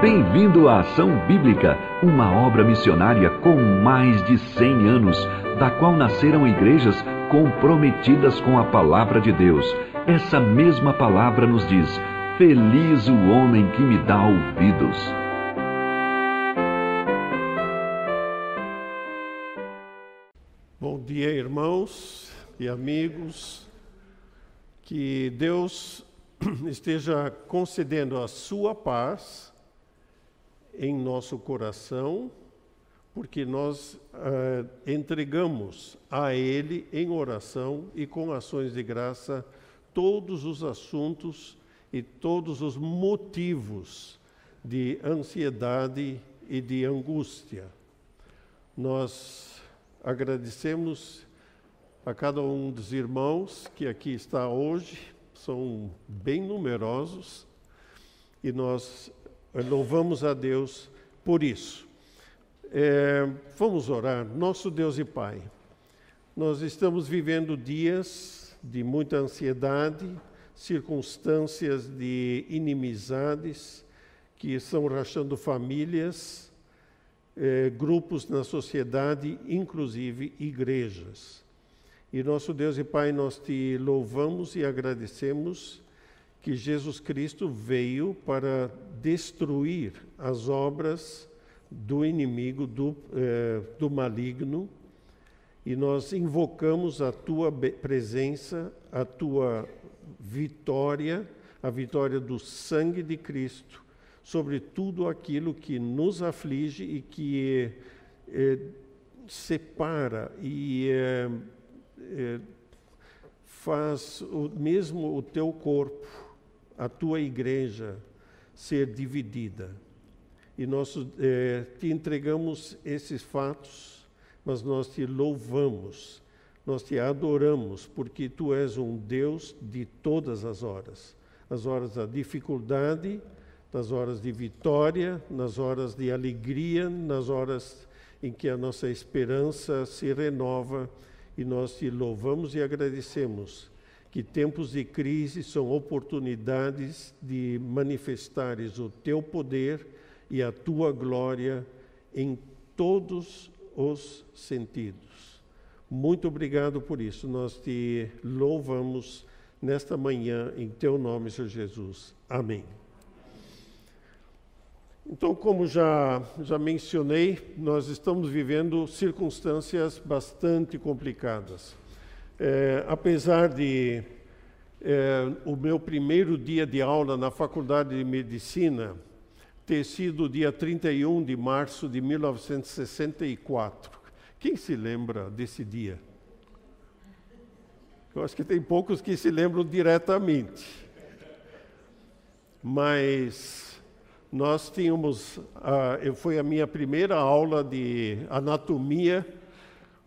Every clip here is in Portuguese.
Bem-vindo à Ação Bíblica, uma obra missionária com mais de 100 anos, da qual nasceram igrejas comprometidas com a palavra de Deus. Essa mesma palavra nos diz: Feliz o homem que me dá ouvidos. Bom dia, irmãos e amigos. Que Deus esteja concedendo a sua paz em nosso coração, porque nós uh, entregamos a Ele em oração e com ações de graça todos os assuntos e todos os motivos de ansiedade e de angústia. Nós agradecemos a cada um dos irmãos que aqui está hoje, são bem numerosos, e nós Louvamos a Deus por isso. É, vamos orar. Nosso Deus e Pai, nós estamos vivendo dias de muita ansiedade, circunstâncias de inimizades que estão rachando famílias, é, grupos na sociedade, inclusive igrejas. E nosso Deus e Pai, nós te louvamos e agradecemos que Jesus Cristo veio para destruir as obras do inimigo, do, eh, do maligno, e nós invocamos a tua presença, a tua vitória, a vitória do sangue de Cristo sobre tudo aquilo que nos aflige e que eh, separa e eh, eh faz o, mesmo o teu corpo a tua igreja ser dividida. E nós eh, te entregamos esses fatos, mas nós te louvamos, nós te adoramos, porque tu és um Deus de todas as horas as horas da dificuldade, nas horas de vitória, nas horas de alegria, nas horas em que a nossa esperança se renova, e nós te louvamos e agradecemos que tempos de crise são oportunidades de manifestares o teu poder e a tua glória em todos os sentidos. Muito obrigado por isso. Nós te louvamos nesta manhã em teu nome, Senhor Jesus. Amém. Então, como já, já mencionei, nós estamos vivendo circunstâncias bastante complicadas. É, apesar de é, o meu primeiro dia de aula na Faculdade de Medicina ter sido dia 31 de março de 1964. Quem se lembra desse dia? Eu acho que tem poucos que se lembram diretamente. Mas nós tínhamos, uh, foi a minha primeira aula de anatomia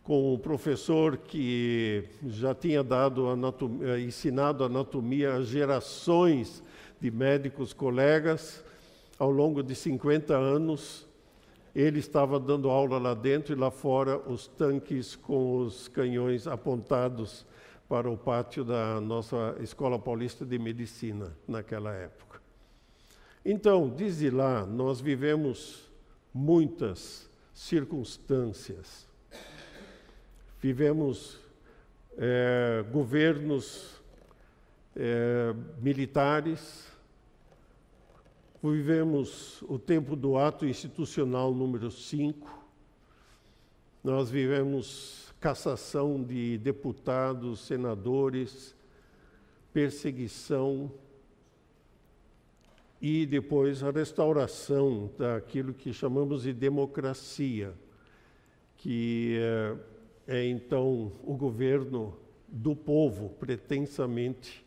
com um professor que já tinha dado anatomia, eh, ensinado anatomia a gerações de médicos colegas ao longo de 50 anos. Ele estava dando aula lá dentro e lá fora os tanques com os canhões apontados para o pátio da nossa Escola Paulista de Medicina naquela época. Então, diz lá, nós vivemos muitas circunstâncias Vivemos é, governos é, militares, vivemos o tempo do ato institucional número 5, nós vivemos cassação de deputados, senadores, perseguição e depois a restauração daquilo que chamamos de democracia, que é, é então o governo do povo, pretensamente,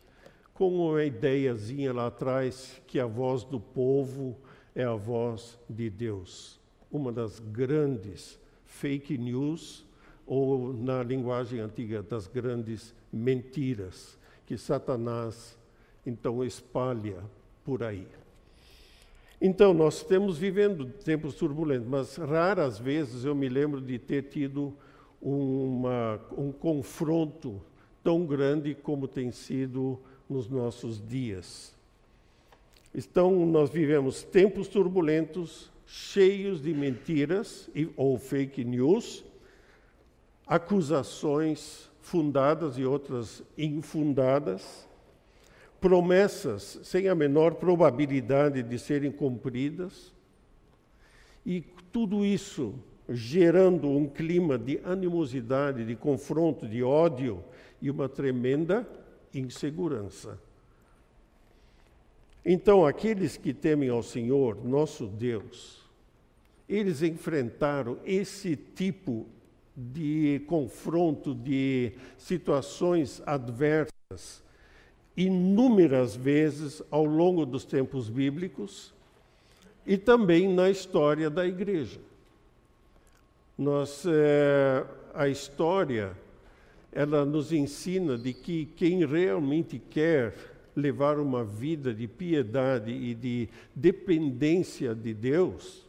com uma ideiazinha lá atrás que a voz do povo é a voz de Deus. Uma das grandes fake news, ou na linguagem antiga, das grandes mentiras que Satanás então espalha por aí. Então, nós estamos vivendo tempos turbulentos, mas raras vezes eu me lembro de ter tido uma, um confronto tão grande como tem sido nos nossos dias. Então, nós vivemos tempos turbulentos, cheios de mentiras ou fake news, acusações fundadas e outras infundadas, promessas sem a menor probabilidade de serem cumpridas, e tudo isso gerando um clima de animosidade, de confronto, de ódio e uma tremenda insegurança. Então, aqueles que temem ao Senhor, nosso Deus, eles enfrentaram esse tipo de confronto, de situações adversas, inúmeras vezes ao longo dos tempos bíblicos e também na história da igreja. Nós, é, a história, ela nos ensina de que quem realmente quer levar uma vida de piedade e de dependência de Deus,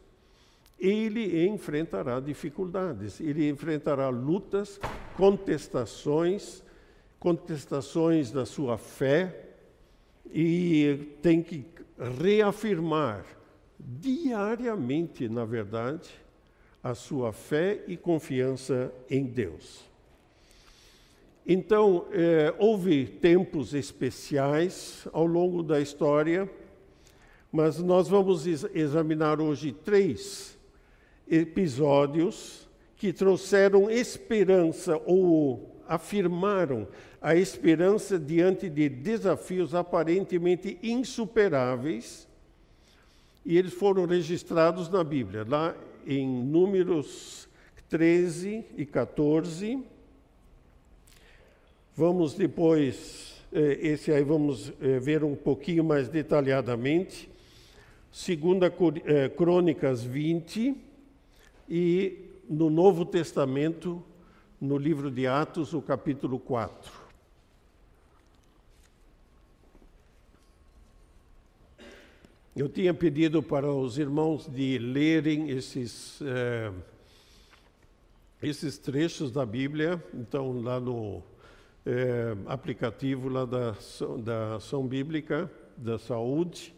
ele enfrentará dificuldades, ele enfrentará lutas, contestações, contestações da sua fé e tem que reafirmar diariamente, na verdade, a sua fé e confiança em Deus. Então, é, houve tempos especiais ao longo da história, mas nós vamos examinar hoje três episódios que trouxeram esperança ou afirmaram a esperança diante de desafios aparentemente insuperáveis, e eles foram registrados na Bíblia, lá em Números 13 e 14 Vamos depois, eh, esse aí vamos eh, ver um pouquinho mais detalhadamente. Segunda eh, Crônicas 20 e no Novo Testamento, no livro de Atos, o capítulo 4. Eu tinha pedido para os irmãos de lerem esses, esses trechos da Bíblia, então lá no é, aplicativo lá da, da Ação Bíblica da Saúde.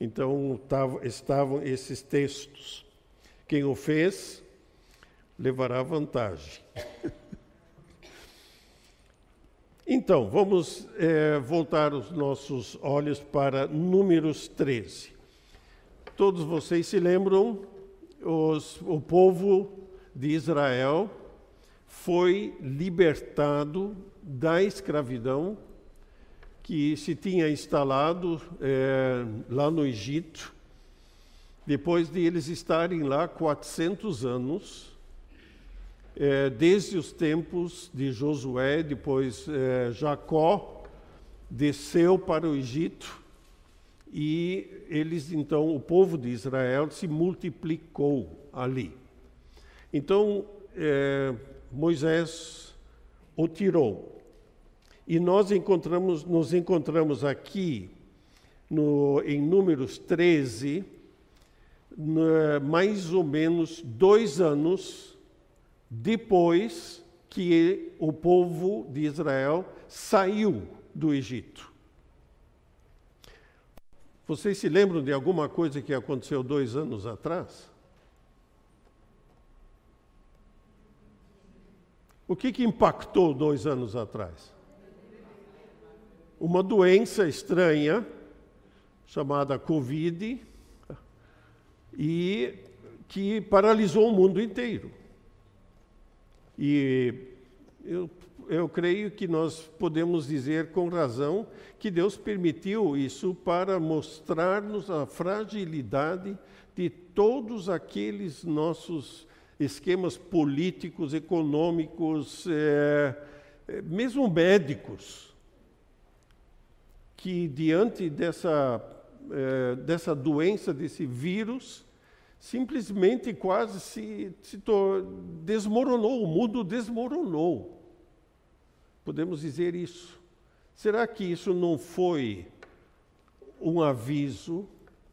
Então tavam, estavam esses textos. Quem o fez levará vantagem. então, vamos é, voltar os nossos olhos para Números 13. Todos vocês se lembram, os, o povo de Israel foi libertado da escravidão que se tinha instalado é, lá no Egito, depois de eles estarem lá 400 anos, é, desde os tempos de Josué, depois é, Jacó desceu para o Egito e eles então o povo de Israel se multiplicou ali. Então é, Moisés o tirou e nós encontramos, nos encontramos aqui no, em Números 13, no, mais ou menos dois anos depois que o povo de Israel saiu do Egito. Vocês se lembram de alguma coisa que aconteceu dois anos atrás? O que, que impactou dois anos atrás? uma doença estranha chamada Covid e que paralisou o mundo inteiro. E eu, eu creio que nós podemos dizer com razão que Deus permitiu isso para mostrar-nos a fragilidade de todos aqueles nossos esquemas políticos, econômicos, é, mesmo médicos que diante dessa, eh, dessa doença, desse vírus, simplesmente quase se, se desmoronou, o mundo desmoronou. Podemos dizer isso. Será que isso não foi um aviso,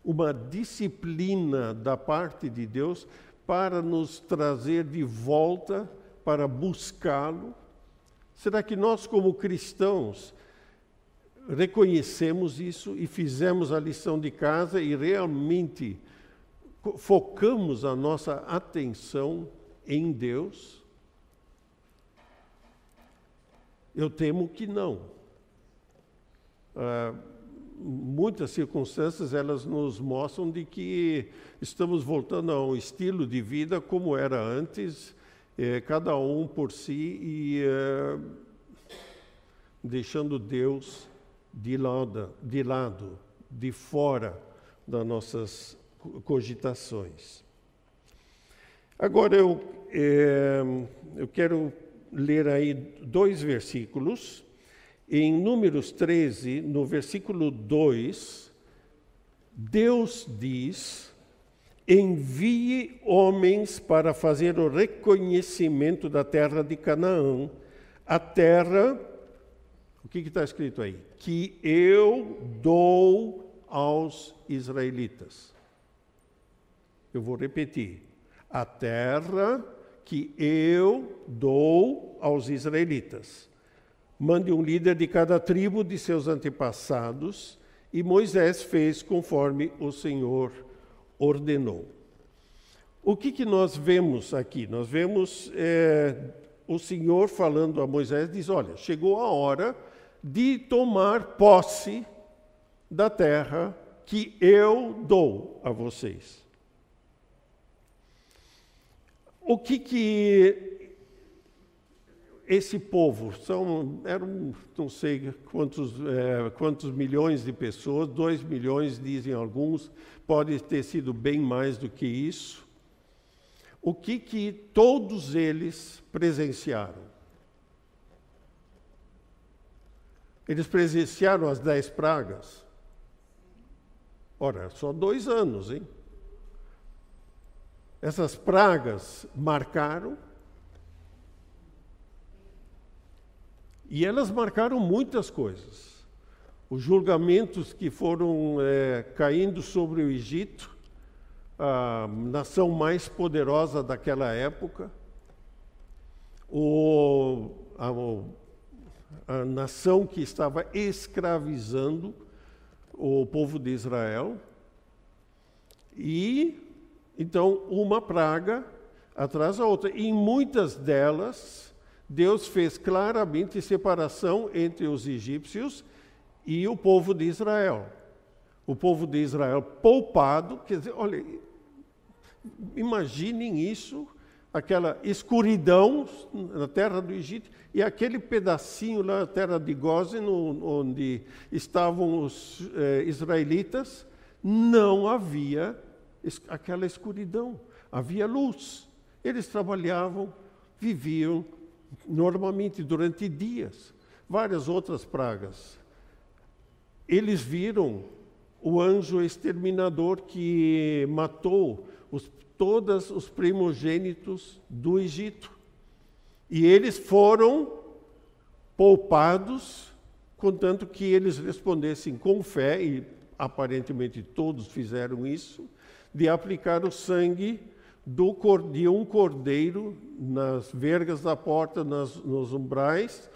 uma disciplina da parte de Deus para nos trazer de volta, para buscá-lo? Será que nós, como cristãos, reconhecemos isso e fizemos a lição de casa e realmente focamos a nossa atenção em Deus? Eu temo que não. Ah, muitas circunstâncias elas nos mostram de que estamos voltando a um estilo de vida como era antes, eh, cada um por si e eh, deixando Deus de lado, de lado, de fora das nossas cogitações. Agora eu, é, eu quero ler aí dois versículos. Em Números 13, no versículo 2, Deus diz: envie homens para fazer o reconhecimento da terra de Canaã, a terra o que está escrito aí? Que eu dou aos israelitas. Eu vou repetir. A terra que eu dou aos israelitas. Mande um líder de cada tribo de seus antepassados, e Moisés fez conforme o Senhor ordenou. O que, que nós vemos aqui? Nós vemos é, o Senhor falando a Moisés, diz, olha, chegou a hora de tomar posse da terra que eu dou a vocês. O que que esse povo são eram não sei quantos é, quantos milhões de pessoas, dois milhões dizem alguns, pode ter sido bem mais do que isso. O que que todos eles presenciaram? Eles presenciaram as dez pragas. Ora, só dois anos, hein? Essas pragas marcaram. E elas marcaram muitas coisas. Os julgamentos que foram é, caindo sobre o Egito, a nação mais poderosa daquela época, o, a, a nação que estava escravizando o povo de Israel. E então uma praga atrás da outra. E em muitas delas, Deus fez claramente separação entre os egípcios e o povo de Israel. O povo de Israel poupado, quer dizer, olha, imaginem isso aquela escuridão na terra do Egito e aquele pedacinho lá na terra de Gozen, onde estavam os eh, israelitas, não havia aquela escuridão, havia luz. Eles trabalhavam, viviam normalmente durante dias, várias outras pragas. Eles viram o anjo exterminador que matou os todos os primogênitos do Egito. E eles foram poupados, contanto que eles respondessem com fé, e aparentemente todos fizeram isso, de aplicar o sangue do, de um cordeiro nas vergas da porta, nas, nos umbrais,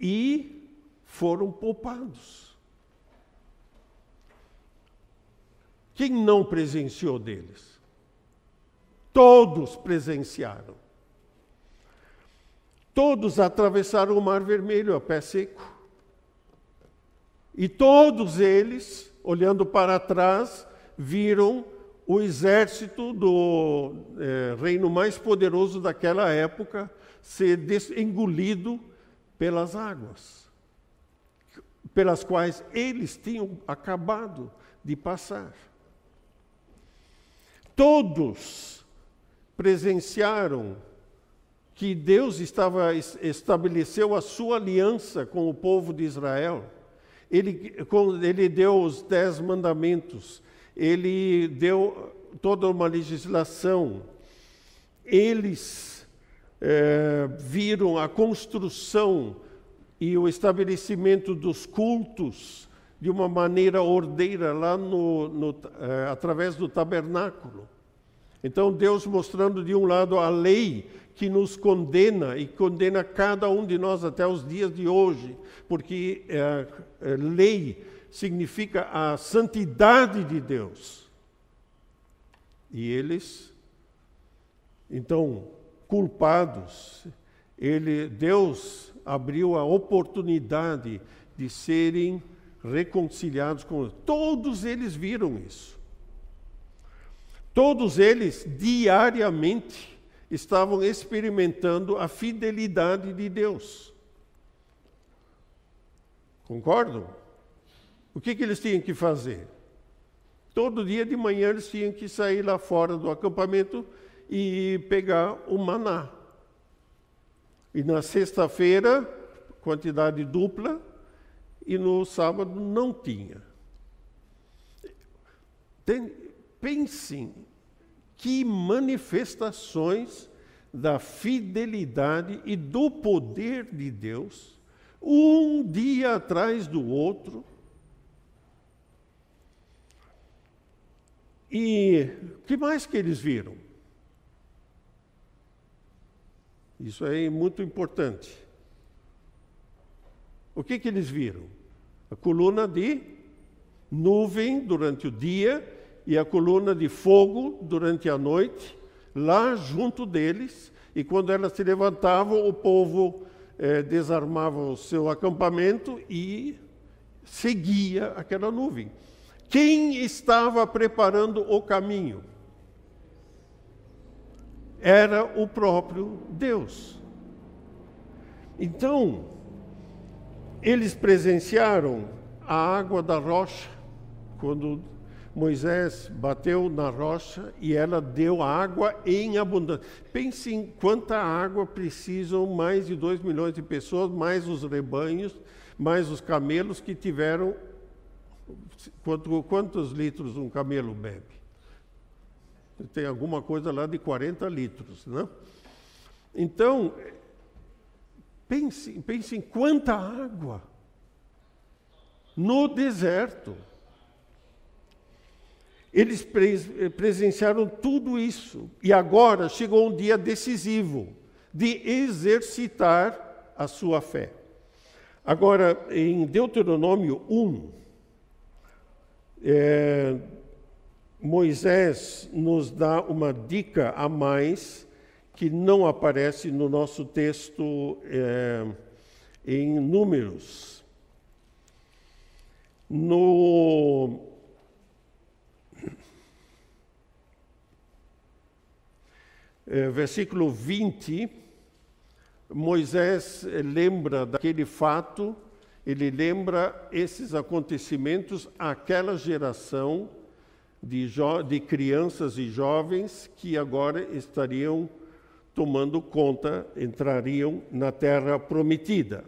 e foram poupados. Quem não presenciou deles? Todos presenciaram. Todos atravessaram o Mar Vermelho a pé seco. E todos eles, olhando para trás, viram o exército do é, reino mais poderoso daquela época ser engolido pelas águas, pelas quais eles tinham acabado de passar. Todos presenciaram que Deus estava estabeleceu a sua aliança com o povo de Israel. Ele, ele deu os dez mandamentos, ele deu toda uma legislação. Eles é, viram a construção e o estabelecimento dos cultos de uma maneira ordeira lá no, no é, através do tabernáculo. Então, Deus mostrando de um lado a lei que nos condena e condena cada um de nós até os dias de hoje, porque é, é, lei significa a santidade de Deus. E eles, então, culpados, ele, Deus abriu a oportunidade de serem reconciliados com todos eles viram isso. Todos eles diariamente estavam experimentando a fidelidade de Deus. Concordam? O que, que eles tinham que fazer? Todo dia de manhã eles tinham que sair lá fora do acampamento e pegar o maná. E na sexta-feira, quantidade dupla, e no sábado não tinha. Tem, pensem que manifestações da fidelidade e do poder de Deus, um dia atrás do outro. E o que mais que eles viram? Isso é muito importante. O que, que eles viram? A coluna de nuvem durante o dia e a coluna de fogo durante a noite, lá junto deles, e quando elas se levantavam, o povo eh, desarmava o seu acampamento e seguia aquela nuvem. Quem estava preparando o caminho? Era o próprio Deus. Então, eles presenciaram a água da rocha quando Moisés bateu na rocha e ela deu água em abundância. Pense em quanta água precisam mais de 2 milhões de pessoas, mais os rebanhos, mais os camelos que tiveram. Quanto, quantos litros um camelo bebe? Tem alguma coisa lá de 40 litros, né? Então, pense, pense em quanta água no deserto. Eles presenciaram tudo isso. E agora chegou um dia decisivo de exercitar a sua fé. Agora, em Deuteronômio 1, é, Moisés nos dá uma dica a mais que não aparece no nosso texto é, em Números. No é, versículo 20, Moisés lembra daquele fato, ele lembra esses acontecimentos àquela geração de, de crianças e jovens que agora estariam tomando conta, entrariam na terra prometida.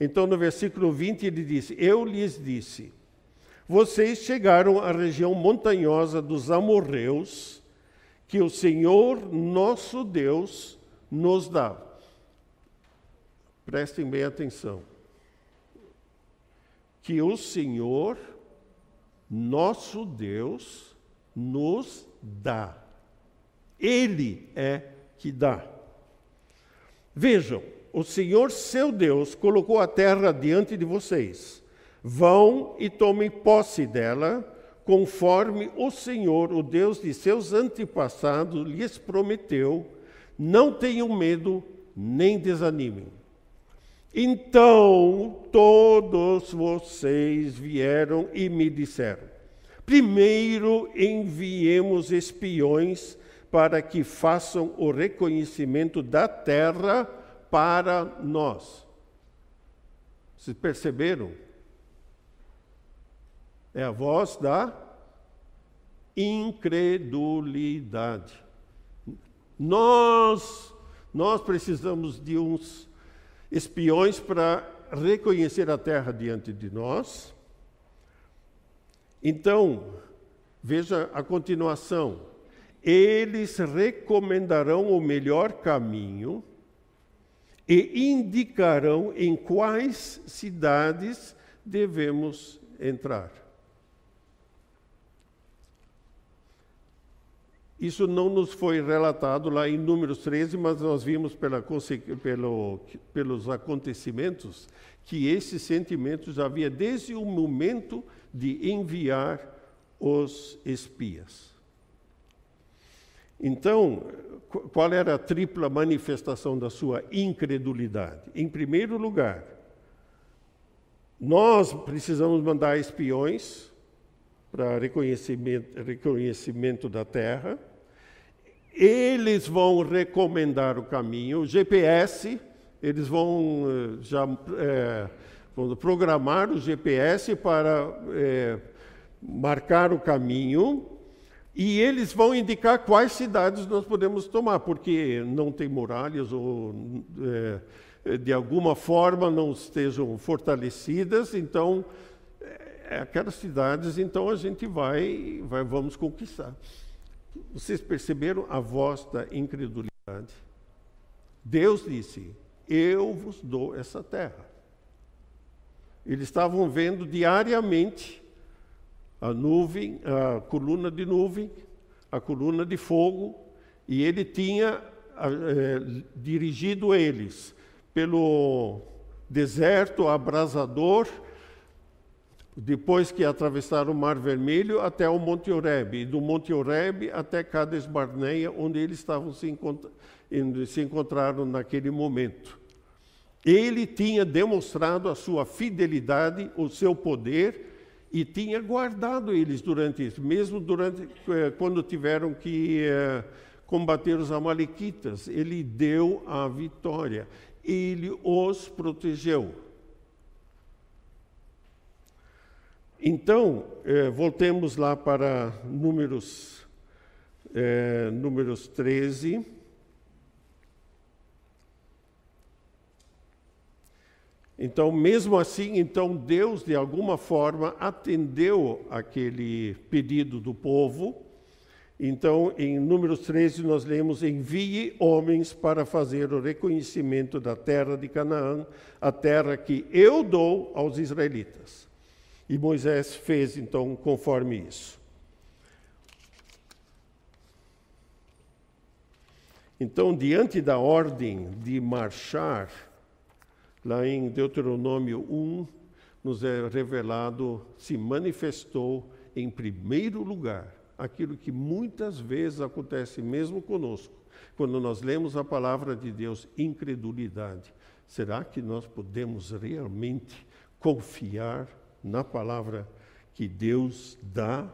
Então, no versículo 20, ele diz: Eu lhes disse, vocês chegaram à região montanhosa dos amorreus que o Senhor nosso Deus nos dá. Prestem bem atenção. Que o Senhor nosso Deus nos dá. Ele é que dá. Vejam, o Senhor seu Deus colocou a terra diante de vocês. Vão e tomem posse dela conforme o Senhor, o Deus de seus antepassados, lhes prometeu, não tenham medo nem desanimem. Então todos vocês vieram e me disseram: primeiro enviemos espiões para que façam o reconhecimento da terra para nós. Vocês perceberam? É a voz da incredulidade. Nós, nós precisamos de uns espiões para reconhecer a terra diante de nós. Então, veja a continuação. Eles recomendarão o melhor caminho e indicarão em quais cidades devemos entrar. Isso não nos foi relatado lá em Números 13, mas nós vimos pela, pelo, pelos acontecimentos que esses sentimentos havia desde o momento de enviar os espias. Então, qual era a tripla manifestação da sua incredulidade? Em primeiro lugar, nós precisamos mandar espiões para reconhecimento, reconhecimento da terra eles vão recomendar o caminho, o GPS, eles vão eh, já é, vão programar o GPS para é, marcar o caminho e eles vão indicar quais cidades nós podemos tomar, porque não tem muralhas ou é, de alguma forma não estejam fortalecidas, então aquelas cidades, então a gente vai, vai vamos conquistar. Vocês perceberam a voz da incredulidade? Deus disse: Eu vos dou essa terra. Eles estavam vendo diariamente a nuvem, a coluna de nuvem, a coluna de fogo, e ele tinha é, dirigido eles pelo deserto abrasador depois que atravessaram o Mar Vermelho até o Monte Oreb, e do Monte Oreb até Cades Barneia, onde eles estavam se, encont se encontraram naquele momento. Ele tinha demonstrado a sua fidelidade, o seu poder, e tinha guardado eles durante isso, mesmo durante eh, quando tiveram que eh, combater os amalequitas, ele deu a vitória, ele os protegeu. Então, eh, voltemos lá para números, eh, números 13. Então, mesmo assim, então Deus de alguma forma atendeu aquele pedido do povo. Então, em Números 13 nós lemos: "Envie homens para fazer o reconhecimento da terra de Canaã, a terra que eu dou aos israelitas." E Moisés fez então conforme isso. Então, diante da ordem de marchar, lá em Deuteronômio 1, nos é revelado, se manifestou em primeiro lugar aquilo que muitas vezes acontece mesmo conosco, quando nós lemos a palavra de Deus, incredulidade. Será que nós podemos realmente confiar na palavra que Deus dá.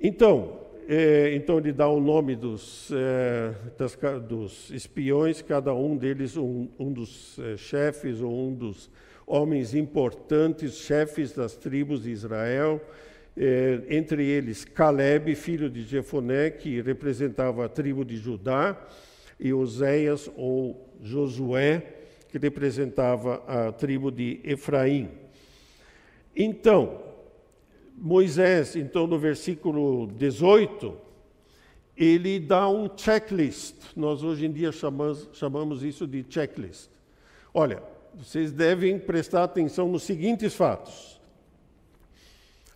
Então, é, então ele dá o nome dos, é, das, dos espiões, cada um deles um, um dos é, chefes ou um dos homens importantes, chefes das tribos de Israel, é, entre eles Caleb, filho de Jefoné, que representava a tribo de Judá, e Oséias ou Josué, que representava a tribo de Efraim. Então, Moisés, então no versículo 18, ele dá um checklist. Nós hoje em dia chamamos, chamamos isso de checklist. Olha, vocês devem prestar atenção nos seguintes fatos.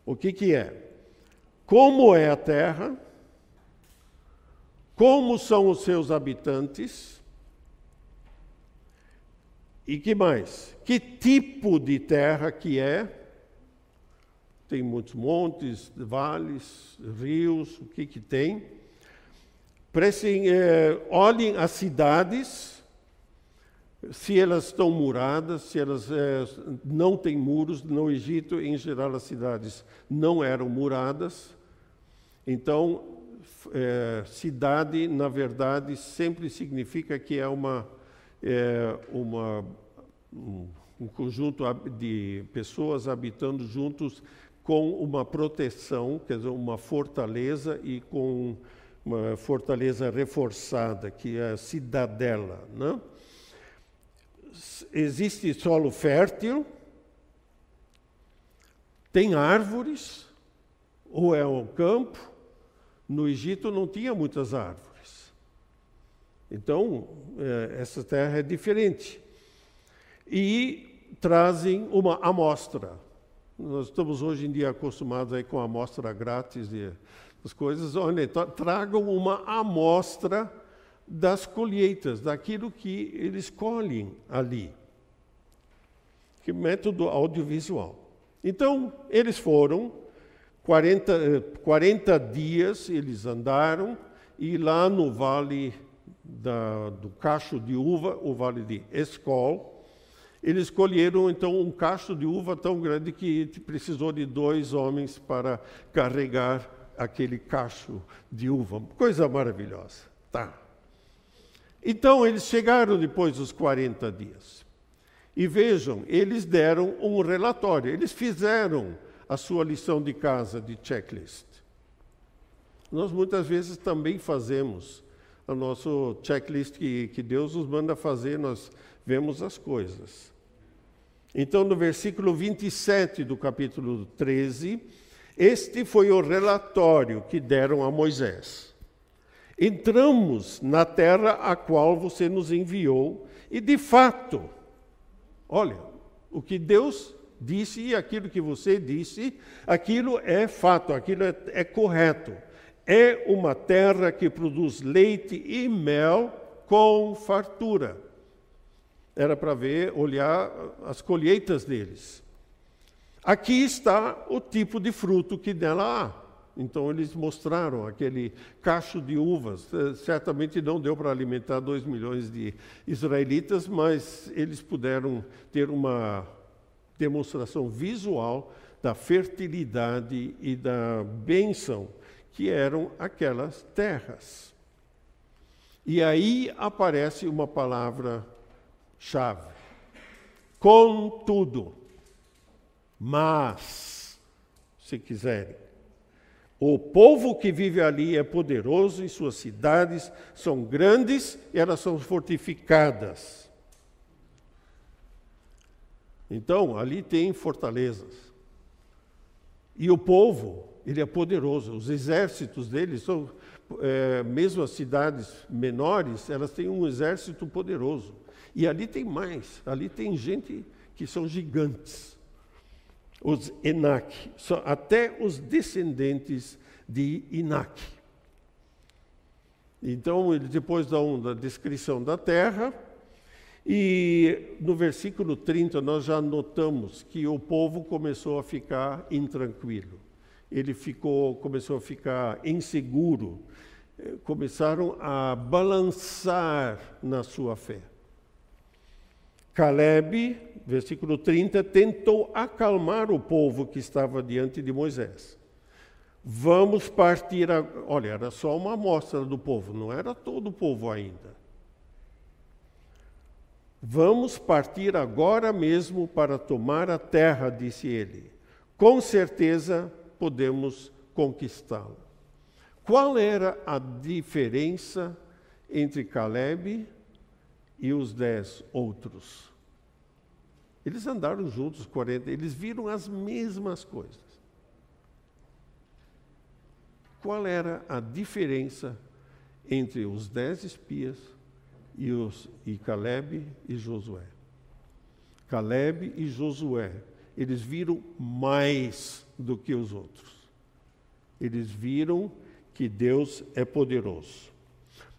O que, que é? Como é a terra? Como são os seus habitantes? E que mais? Que tipo de terra que é? Tem muitos montes, vales, rios, o que que tem? Prestem, é, olhem as cidades, se elas estão muradas, se elas é, não têm muros. No Egito, em geral, as cidades não eram muradas. Então, é, cidade, na verdade, sempre significa que é uma é, uma, um, conjunto de pessoas habitando juntos com uma proteção, quer dizer, uma fortaleza e com uma fortaleza reforçada, que é a cidadela. Né? Existe solo fértil, tem árvores, ou é um campo. No Egito não tinha muitas árvores. Então, é, essa terra é diferente. E trazem uma amostra. Nós estamos hoje em dia acostumados aí com amostra grátis de as coisas. Olha, tragam uma amostra das colheitas, daquilo que eles colhem ali. Que método audiovisual. Então, eles foram, 40, 40 dias eles andaram, e lá no vale da, do cacho de uva, o vale de Escol, eles colheram então um cacho de uva tão grande que precisou de dois homens para carregar aquele cacho de uva. Coisa maravilhosa. Tá. Então eles chegaram depois dos 40 dias. E vejam, eles deram um relatório, eles fizeram a sua lição de casa de checklist. Nós muitas vezes também fazemos o nosso checklist que, que Deus nos manda fazer, nós vemos as coisas. Então, no versículo 27 do capítulo 13, este foi o relatório que deram a Moisés. Entramos na terra a qual você nos enviou, e de fato, olha, o que Deus disse e aquilo que você disse, aquilo é fato, aquilo é, é correto. É uma terra que produz leite e mel com fartura. Era para ver, olhar as colheitas deles. Aqui está o tipo de fruto que nela há. Então eles mostraram aquele cacho de uvas. Eh, certamente não deu para alimentar dois milhões de israelitas, mas eles puderam ter uma demonstração visual da fertilidade e da bênção que eram aquelas terras. E aí aparece uma palavra-chave: contudo, mas, se quiserem, o povo que vive ali é poderoso e suas cidades são grandes e elas são fortificadas. Então, ali tem fortalezas. E o povo ele é poderoso. Os exércitos dele são, é, mesmo as cidades menores, elas têm um exército poderoso. E ali tem mais, ali tem gente que são gigantes. Os Enak, até os descendentes de Inak. Então, ele depois dá uma descrição da terra, e no versículo 30 nós já notamos que o povo começou a ficar intranquilo ele ficou, começou a ficar inseguro, eh, começaram a balançar na sua fé. Caleb, versículo 30, tentou acalmar o povo que estava diante de Moisés. Vamos partir. A... Olha, era só uma amostra do povo, não era todo o povo ainda. Vamos partir agora mesmo para tomar a terra, disse ele. Com certeza podemos conquistá-la. Qual era a diferença entre Caleb e os dez outros? Eles andaram juntos 40, eles viram as mesmas coisas. Qual era a diferença entre os dez espias e, os, e Caleb e Josué? Caleb e Josué, eles viram mais do que os outros. Eles viram que Deus é poderoso.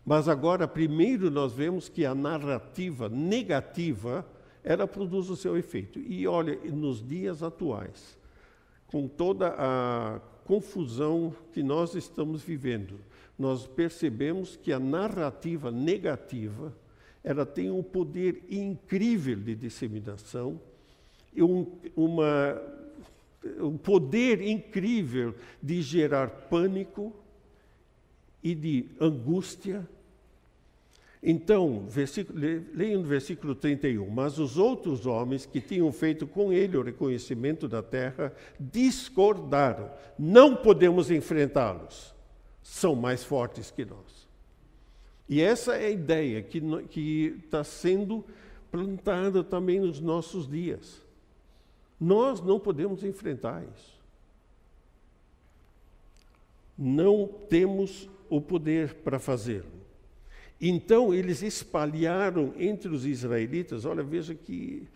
Mas agora, primeiro, nós vemos que a narrativa negativa ela produz o seu efeito. E olha, nos dias atuais, com toda a confusão que nós estamos vivendo, nós percebemos que a narrativa negativa ela tem um poder incrível de disseminação, um, uma um poder incrível de gerar pânico e de angústia. Então, leiam no versículo 31. Mas os outros homens que tinham feito com ele o reconhecimento da terra discordaram. Não podemos enfrentá-los. São mais fortes que nós. E essa é a ideia que está sendo plantada também nos nossos dias. Nós não podemos enfrentar isso. Não temos o poder para fazê-lo. Então eles espalharam entre os israelitas, olha, veja que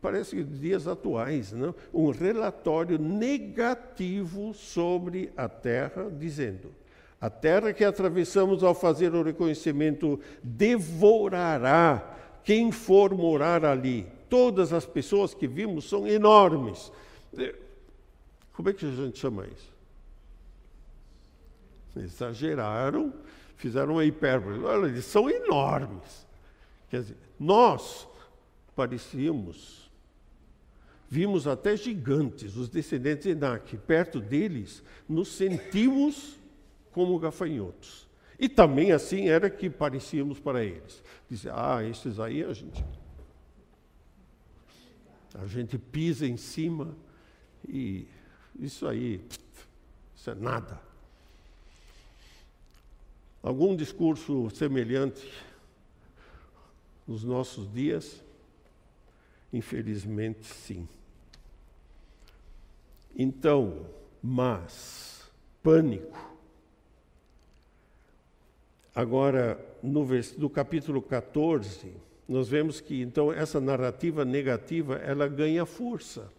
parece dias atuais, não? um relatório negativo sobre a terra, dizendo: a terra que atravessamos ao fazer o reconhecimento devorará quem for morar ali. Todas as pessoas que vimos são enormes. Como é que a gente chama isso? Exageraram, fizeram uma hipérbole. Olha, eles são enormes. Quer dizer, nós parecíamos, vimos até gigantes, os descendentes de Enac, perto deles, nos sentimos como gafanhotos. E também assim era que parecíamos para eles. Dizer, ah, esses aí a gente. A gente pisa em cima e isso aí, isso é nada. Algum discurso semelhante nos nossos dias? Infelizmente, sim. Então, mas, pânico. Agora, no, no capítulo 14, nós vemos que então essa narrativa negativa ela ganha força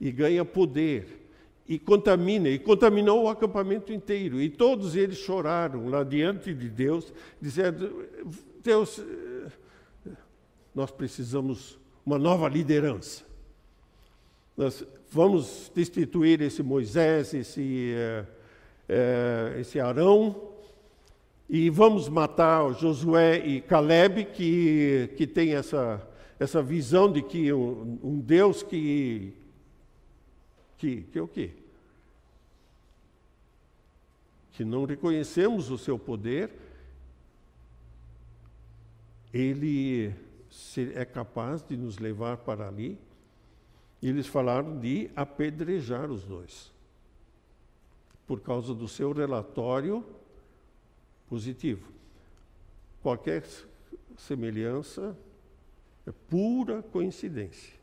e ganha poder e contamina, e contaminou o acampamento inteiro. E todos eles choraram lá diante de Deus, dizendo: Deus, nós precisamos uma nova liderança. Nós vamos destituir esse Moisés, esse, é, é, esse Arão, e vamos matar Josué e Caleb, que, que tem essa, essa visão de que um, um Deus que, que, que o quê? Que não reconhecemos o seu poder, ele é capaz de nos levar para ali. E eles falaram de apedrejar os dois, por causa do seu relatório positivo. Qualquer semelhança é pura coincidência.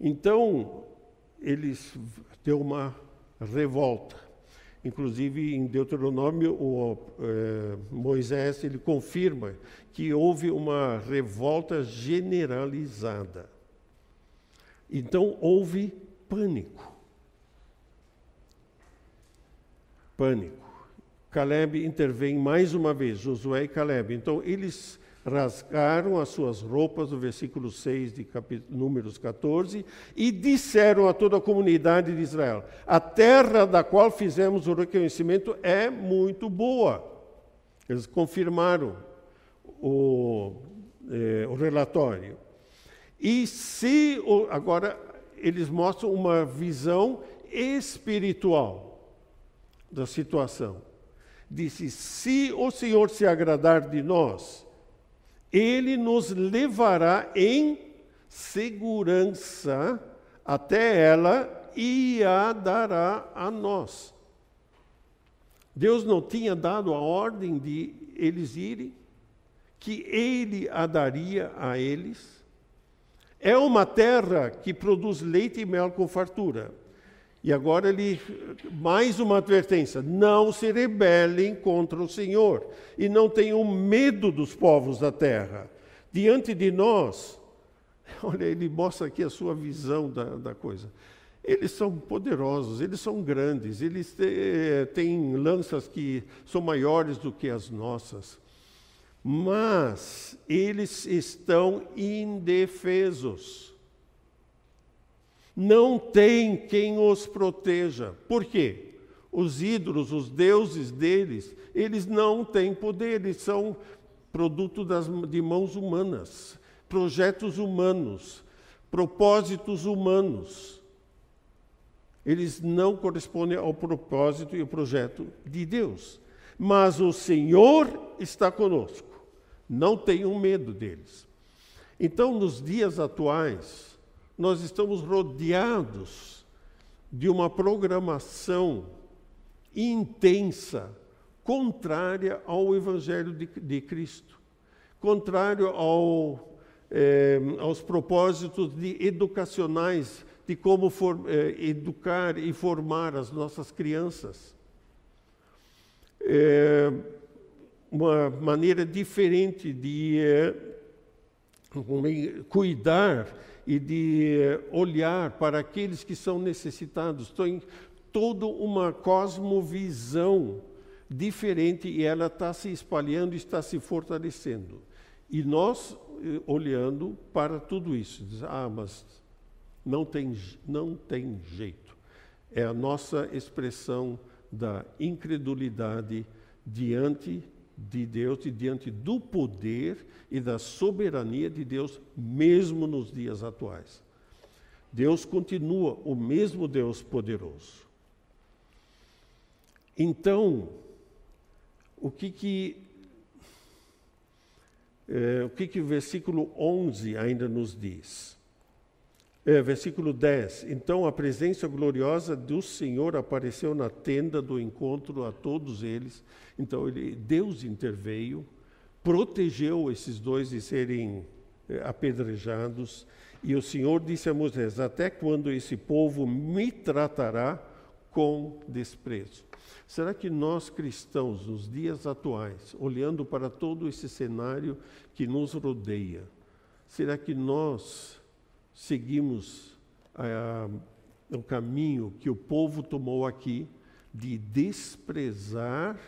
Então, eles deu uma revolta. Inclusive, em Deuteronômio, o, é, Moisés ele confirma que houve uma revolta generalizada. Então, houve pânico. Pânico. Caleb intervém mais uma vez, Josué e Caleb. Então, eles rasgaram as suas roupas, no versículo 6 de Números 14, e disseram a toda a comunidade de Israel: A terra da qual fizemos o reconhecimento é muito boa. Eles confirmaram o, eh, o relatório. E se, agora, eles mostram uma visão espiritual da situação disse: Se o Senhor se agradar de nós, ele nos levará em segurança até ela e a dará a nós. Deus não tinha dado a ordem de eles irem, que ele a daria a eles. É uma terra que produz leite e mel com fartura. E agora ele, mais uma advertência: não se rebelem contra o Senhor e não tenham medo dos povos da terra. Diante de nós, olha, ele mostra aqui a sua visão da, da coisa. Eles são poderosos, eles são grandes, eles têm lanças que são maiores do que as nossas. Mas eles estão indefesos não tem quem os proteja. Por quê? Os ídolos, os deuses deles, eles não têm poder, eles são produto das, de mãos humanas, projetos humanos, propósitos humanos. Eles não correspondem ao propósito e ao projeto de Deus. Mas o Senhor está conosco. Não tenham medo deles. Então, nos dias atuais, nós estamos rodeados de uma programação intensa, contrária ao Evangelho de, de Cristo, contrário ao, eh, aos propósitos de educacionais de como for, eh, educar e formar as nossas crianças. É uma maneira diferente de cuidar e de olhar para aqueles que são necessitados. Tem toda uma cosmovisão diferente e ela está se espalhando, está se fortalecendo. E nós eh, olhando para tudo isso, diz, ah, mas não tem, não tem jeito. É a nossa expressão da incredulidade diante de Deus e diante do poder e da soberania de Deus, mesmo nos dias atuais. Deus continua o mesmo Deus poderoso. Então, o que que, é, o, que que o versículo 11 ainda nos diz? É, versículo 10. Então a presença gloriosa do Senhor apareceu na tenda do encontro a todos eles. Então ele, Deus interveio, protegeu esses dois de serem é, apedrejados. E o Senhor disse a Moisés: Até quando esse povo me tratará com desprezo? Será que nós cristãos, nos dias atuais, olhando para todo esse cenário que nos rodeia, será que nós seguimos ah, o caminho que o povo tomou aqui de desprezar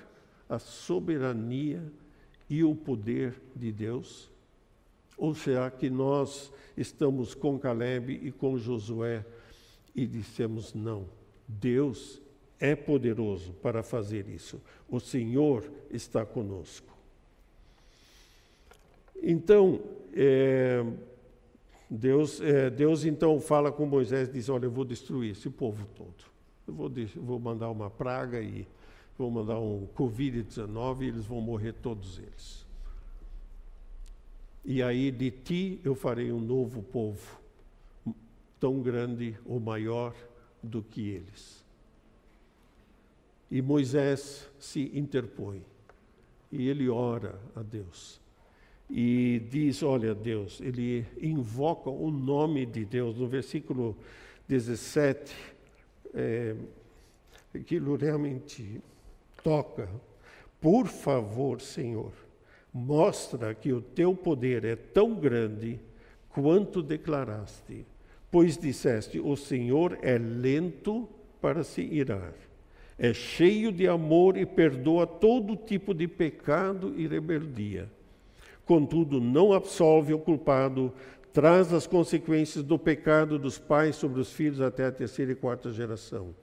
a soberania e o poder de Deus? Ou será que nós estamos com Caleb e com Josué e dissemos não? Deus é poderoso para fazer isso. O Senhor está conosco. Então, é, Deus, é, Deus então fala com Moisés e diz: Olha, eu vou destruir esse povo todo. Eu vou, vou mandar uma praga e vou mandar um Covid-19 e eles vão morrer todos eles. E aí de ti eu farei um novo povo, tão grande ou maior do que eles. E Moisés se interpõe e ele ora a Deus e diz: Olha, Deus, ele invoca o nome de Deus. No versículo 17, é, aquilo realmente toca. Por favor, Senhor, mostra que o teu poder é tão grande quanto declaraste, pois disseste: O Senhor é lento para se irar, é cheio de amor e perdoa todo tipo de pecado e rebeldia contudo não absolve o culpado, traz as consequências do pecado dos pais sobre os filhos até a terceira e quarta geração.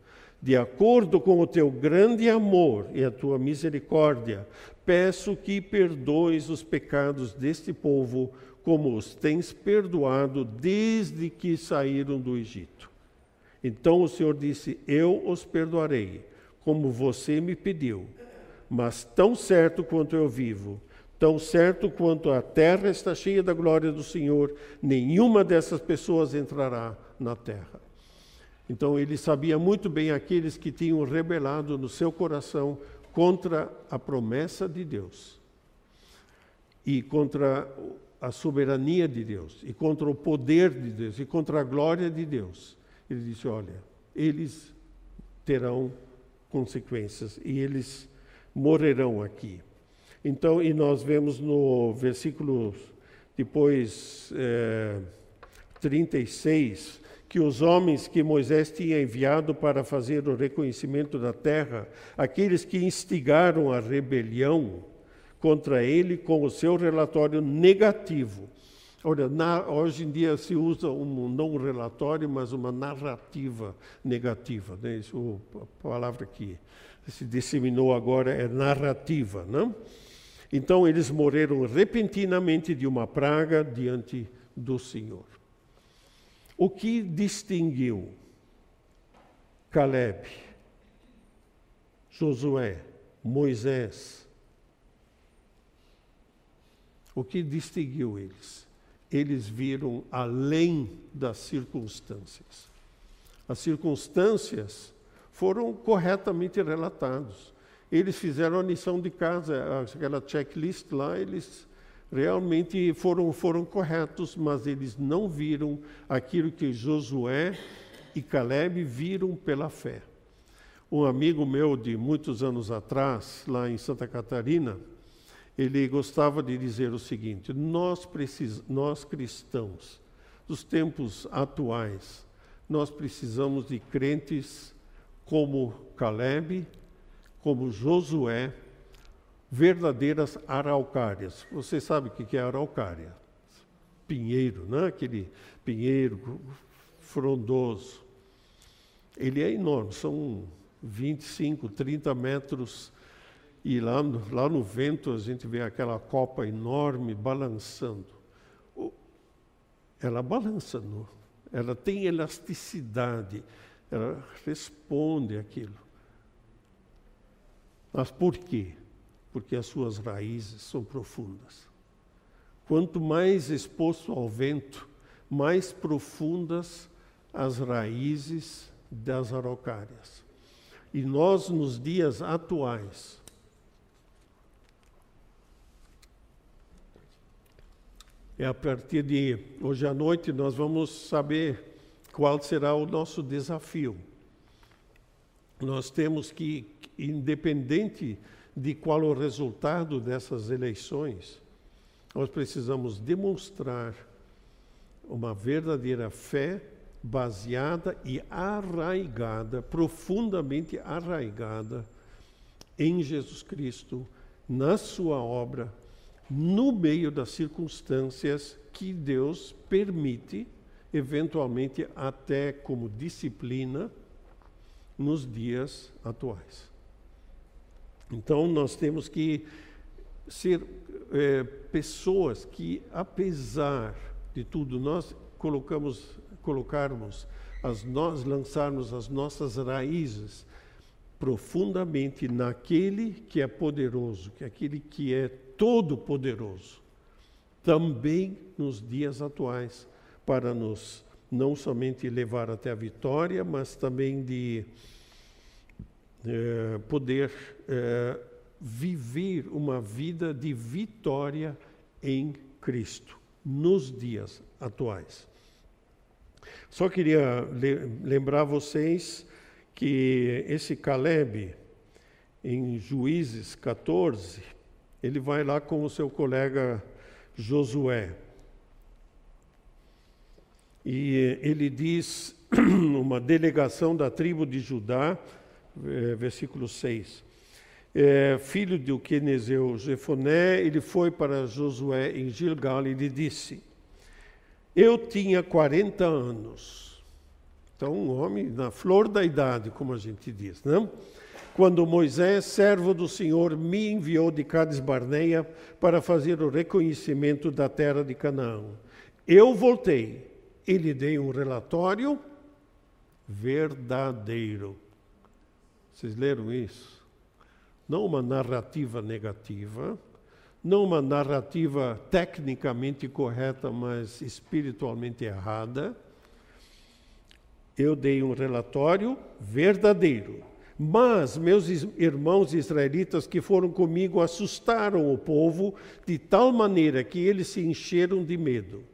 De acordo com o teu grande amor e a tua misericórdia, peço que perdoes os pecados deste povo, como os tens perdoado desde que saíram do Egito. Então o Senhor disse: Eu os perdoarei, como você me pediu. Mas tão certo quanto eu vivo, Tão certo quanto a terra está cheia da glória do Senhor, nenhuma dessas pessoas entrará na terra. Então ele sabia muito bem aqueles que tinham rebelado no seu coração contra a promessa de Deus e contra a soberania de Deus e contra o poder de Deus e contra a glória de Deus. Ele disse: Olha, eles terão consequências e eles morrerão aqui. Então, e nós vemos no versículo depois é, 36 que os homens que Moisés tinha enviado para fazer o reconhecimento da terra, aqueles que instigaram a rebelião contra ele com o seu relatório negativo. Olha, na, hoje em dia se usa um, não um relatório, mas uma narrativa negativa. Né? Isso, a palavra que se disseminou agora é narrativa. Não? Então eles morreram repentinamente de uma praga diante do Senhor. O que distinguiu Caleb, Josué, Moisés? O que distinguiu eles? Eles viram além das circunstâncias. As circunstâncias foram corretamente relatadas eles fizeram a lição de casa, aquela checklist lá, eles realmente foram, foram corretos, mas eles não viram aquilo que Josué e Caleb viram pela fé. Um amigo meu de muitos anos atrás, lá em Santa Catarina, ele gostava de dizer o seguinte: nós, precis, nós cristãos, dos tempos atuais. Nós precisamos de crentes como Caleb, como Josué, verdadeiras araucárias. Você sabe o que é araucária? Pinheiro, né? aquele pinheiro frondoso. Ele é enorme, são 25, 30 metros. E lá no, lá no vento a gente vê aquela copa enorme balançando. Ela balança, ela tem elasticidade, ela responde aquilo. Mas por quê? Porque as suas raízes são profundas. Quanto mais exposto ao vento, mais profundas as raízes das araucárias. E nós, nos dias atuais, é a partir de hoje à noite nós vamos saber qual será o nosso desafio. Nós temos que, independente de qual o resultado dessas eleições, nós precisamos demonstrar uma verdadeira fé baseada e arraigada, profundamente arraigada em Jesus Cristo, na sua obra, no meio das circunstâncias que Deus permite, eventualmente até como disciplina, nos dias atuais. Então, nós temos que ser é, pessoas que, apesar de tudo, nós colocamos colocarmos as nós lançarmos as nossas raízes profundamente naquele que é poderoso, que é aquele que é todo poderoso, também nos dias atuais, para nos não somente levar até a vitória, mas também de é, poder é, viver uma vida de vitória em Cristo nos dias atuais. Só queria lembrar vocês que esse Caleb, em Juízes 14, ele vai lá com o seu colega Josué. E ele diz, uma delegação da tribo de Judá, eh, versículo 6. É, filho de Quenezeu Jefoné, ele foi para Josué em Gilgal e lhe disse: eu tinha 40 anos. Então, um homem na flor da idade, como a gente diz, não? Quando Moisés, servo do Senhor, me enviou de Cades Barneia para fazer o reconhecimento da terra de Canaã. Eu voltei e lhe dei um relatório verdadeiro. Vocês leram isso? Não uma narrativa negativa, não uma narrativa tecnicamente correta, mas espiritualmente errada. Eu dei um relatório verdadeiro. Mas meus irmãos israelitas que foram comigo assustaram o povo de tal maneira que eles se encheram de medo.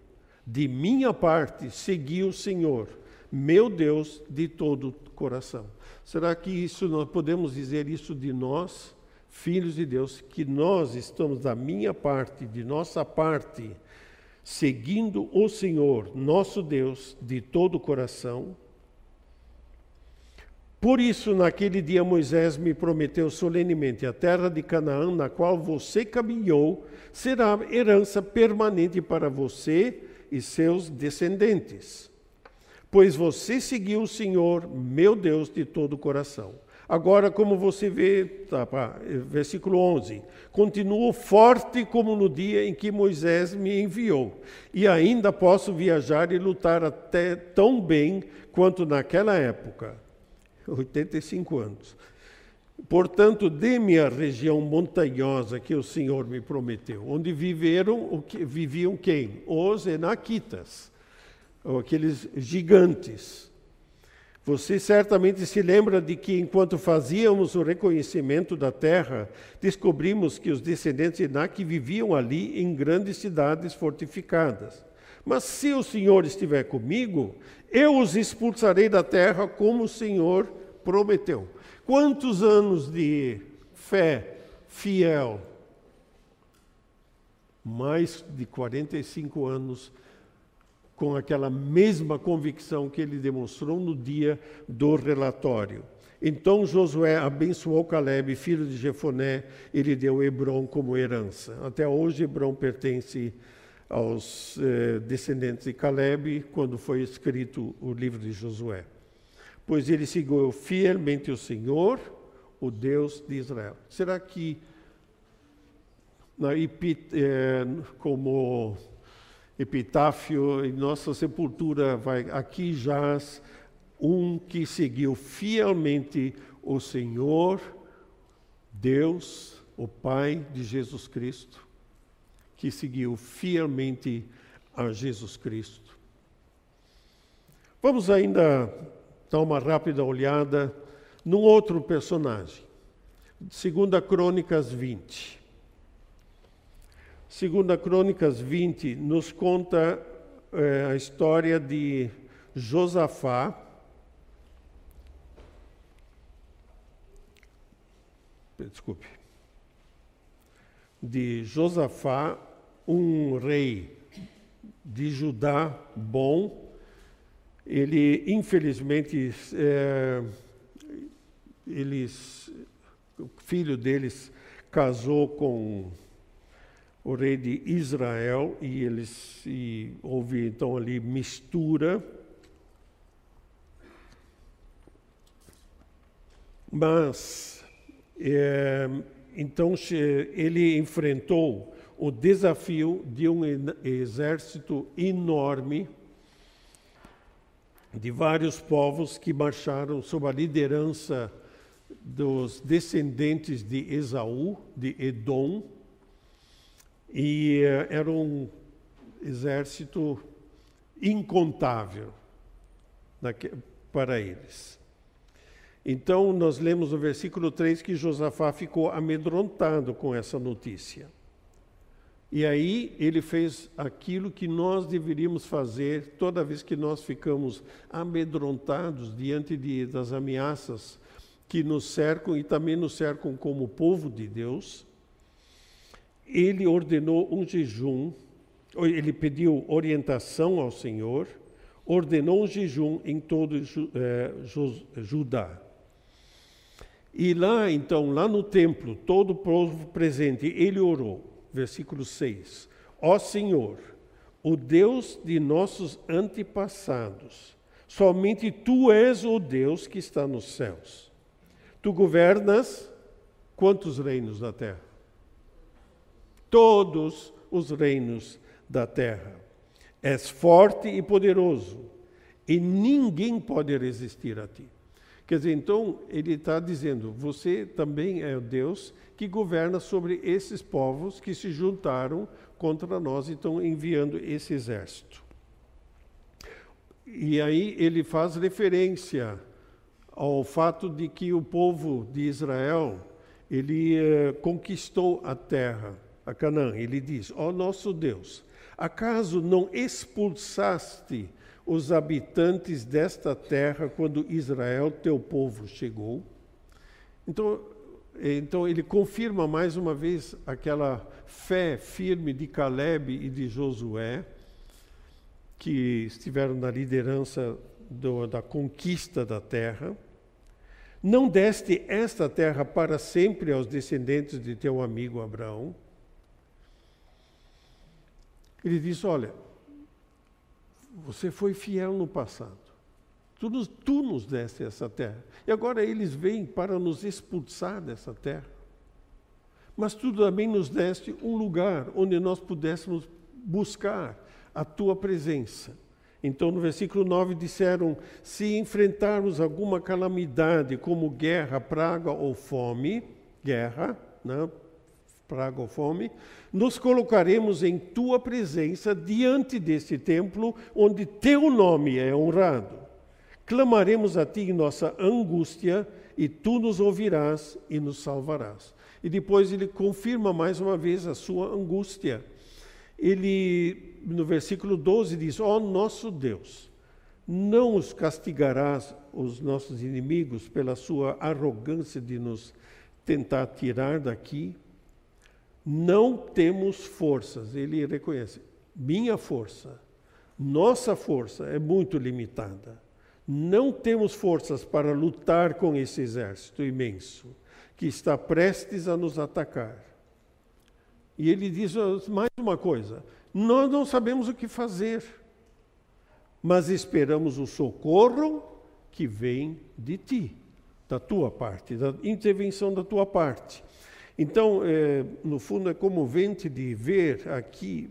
De minha parte, segui o Senhor, meu Deus, de todo coração. Será que isso nós podemos dizer isso de nós? filhos de Deus, que nós estamos da minha parte, de nossa parte, seguindo o Senhor, nosso Deus, de todo o coração. Por isso, naquele dia, Moisés me prometeu solenemente: a terra de Canaã, na qual você caminhou, será herança permanente para você e seus descendentes. Pois você seguiu o Senhor, meu Deus, de todo o coração. Agora, como você vê, tá, pá, versículo 11: Continuo forte como no dia em que Moisés me enviou, e ainda posso viajar e lutar até tão bem quanto naquela época 85 anos. Portanto, dê-me a região montanhosa que o Senhor me prometeu, onde viveram, viviam quem? Os Enaquitas, aqueles gigantes você certamente se lembra de que, enquanto fazíamos o reconhecimento da terra, descobrimos que os descendentes de Enac viviam ali em grandes cidades fortificadas. Mas se o Senhor estiver comigo, eu os expulsarei da terra como o Senhor prometeu. Quantos anos de fé fiel? Mais de 45 anos com aquela mesma convicção que ele demonstrou no dia do relatório. Então Josué abençoou Caleb, filho de Jefoné, e lhe deu Hebron como herança. Até hoje Hebron pertence aos eh, descendentes de Caleb, quando foi escrito o livro de Josué. Pois ele seguiu fielmente o Senhor, o Deus de Israel. Será que na, eh, como epitáfio, em nossa sepultura, vai aqui jaz um que seguiu fielmente o Senhor, Deus, o Pai de Jesus Cristo, que seguiu fielmente a Jesus Cristo. Vamos ainda dar uma rápida olhada num outro personagem. Segunda Crônicas 20. Segunda Crônicas 20 nos conta é, a história de Josafá, desculpe, de Josafá, um rei de Judá bom. Ele, infelizmente, é, eles, o filho deles casou com o rei de Israel e eles e houve então ali mistura. Mas é, então ele enfrentou o desafio de um exército enorme de vários povos que marcharam sob a liderança dos descendentes de Esaú, de Edom, e uh, era um exército incontável para eles. Então, nós lemos no versículo 3 que Josafá ficou amedrontado com essa notícia. E aí ele fez aquilo que nós deveríamos fazer toda vez que nós ficamos amedrontados diante de, das ameaças que nos cercam e também nos cercam como povo de Deus ele ordenou um jejum, ele pediu orientação ao Senhor, ordenou um jejum em todo é, Judá. E lá, então, lá no templo, todo o povo presente, ele orou. Versículo 6. Ó Senhor, o Deus de nossos antepassados, somente tu és o Deus que está nos céus. Tu governas quantos reinos da terra? Todos os reinos da terra. És forte e poderoso, e ninguém pode resistir a ti. Quer dizer, então, ele está dizendo: você também é o Deus que governa sobre esses povos que se juntaram contra nós e estão enviando esse exército. E aí ele faz referência ao fato de que o povo de Israel ele eh, conquistou a terra a Canaã. Ele diz: Ó oh, nosso Deus, acaso não expulsaste os habitantes desta terra quando Israel, teu povo, chegou? Então, então ele confirma mais uma vez aquela fé firme de Caleb e de Josué, que estiveram na liderança do, da conquista da terra. Não deste esta terra para sempre aos descendentes de teu amigo Abraão? Ele disse: Olha, você foi fiel no passado. Tu nos, tu nos deste essa terra. E agora eles vêm para nos expulsar dessa terra. Mas tu também nos deste um lugar onde nós pudéssemos buscar a tua presença. Então, no versículo 9, disseram: Se enfrentarmos alguma calamidade, como guerra, praga ou fome, guerra, né, praga ou fome, nos colocaremos em tua presença diante deste templo onde teu nome é honrado. Clamaremos a ti em nossa angústia e tu nos ouvirás e nos salvarás. E depois ele confirma mais uma vez a sua angústia. Ele, no versículo 12, diz: Ó oh, nosso Deus, não os castigarás os nossos inimigos pela sua arrogância de nos tentar tirar daqui não temos forças. Ele reconhece: minha força Nossa força é muito limitada. Não temos forças para lutar com esse exército imenso que está prestes a nos atacar. E ele diz mais uma coisa: nós não sabemos o que fazer, mas esperamos o socorro que vem de ti, da tua parte, da intervenção da tua parte. Então, é, no fundo, é comovente de ver aqui,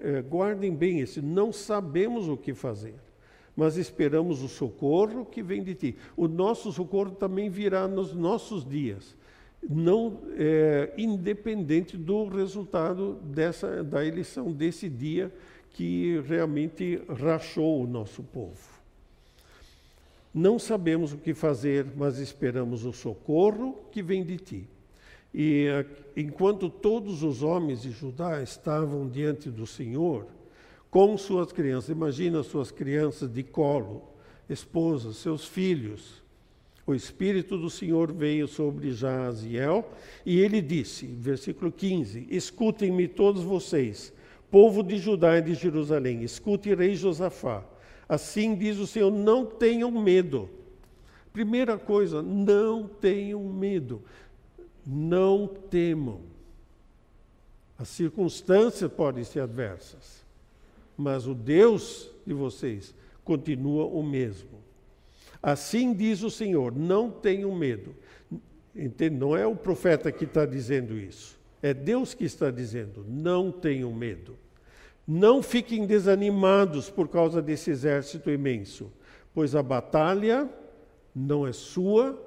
é, guardem bem esse, não sabemos o que fazer, mas esperamos o socorro que vem de ti. O nosso socorro também virá nos nossos dias, não é, independente do resultado dessa, da eleição desse dia que realmente rachou o nosso povo. Não sabemos o que fazer, mas esperamos o socorro que vem de ti. E enquanto todos os homens de Judá estavam diante do Senhor, com suas crianças, imagina suas crianças de colo, esposas, seus filhos, o Espírito do Senhor veio sobre Jaziel e ele disse, versículo 15: Escutem-me todos vocês, povo de Judá e de Jerusalém, escute rei Josafá. Assim diz o Senhor: não tenham medo. Primeira coisa, não tenham medo. Não temam. As circunstâncias podem ser adversas, mas o Deus de vocês continua o mesmo. Assim diz o Senhor: não tenham medo. Entende? Não é o profeta que está dizendo isso, é Deus que está dizendo: não tenham medo. Não fiquem desanimados por causa desse exército imenso, pois a batalha não é sua,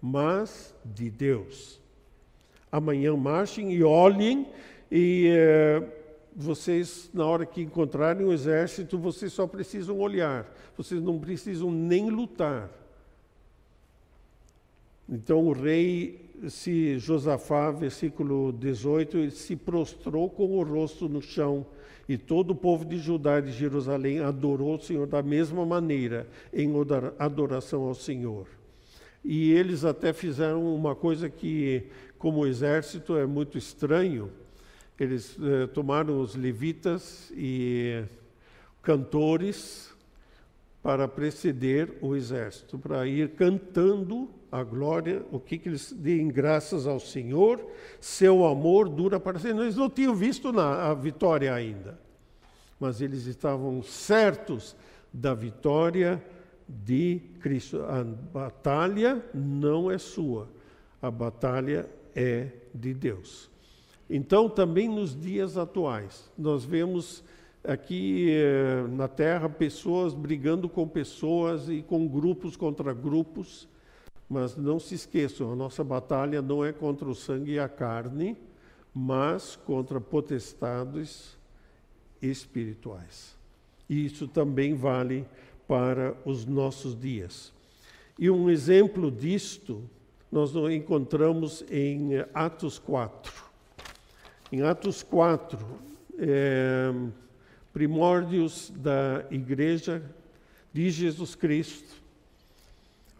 mas de Deus amanhã marchem e olhem e é, vocês, na hora que encontrarem o exército, vocês só precisam olhar, vocês não precisam nem lutar. Então o rei, se Josafá, versículo 18, se prostrou com o rosto no chão, e todo o povo de Judá e de Jerusalém adorou o Senhor da mesma maneira, em adoração ao Senhor. E eles até fizeram uma coisa que como o exército é muito estranho, eles eh, tomaram os levitas e cantores para preceder o exército, para ir cantando a glória, o que, que eles deem graças ao Senhor, seu amor dura para sempre. Eles não tinham visto na, a vitória ainda, mas eles estavam certos da vitória de Cristo. A batalha não é sua, a batalha é de Deus. Então, também nos dias atuais, nós vemos aqui eh, na Terra pessoas brigando com pessoas e com grupos contra grupos, mas não se esqueçam, a nossa batalha não é contra o sangue e a carne, mas contra potestades espirituais. E isso também vale para os nossos dias. E um exemplo disto nós encontramos em Atos 4. Em Atos 4, é, primórdios da Igreja de Jesus Cristo,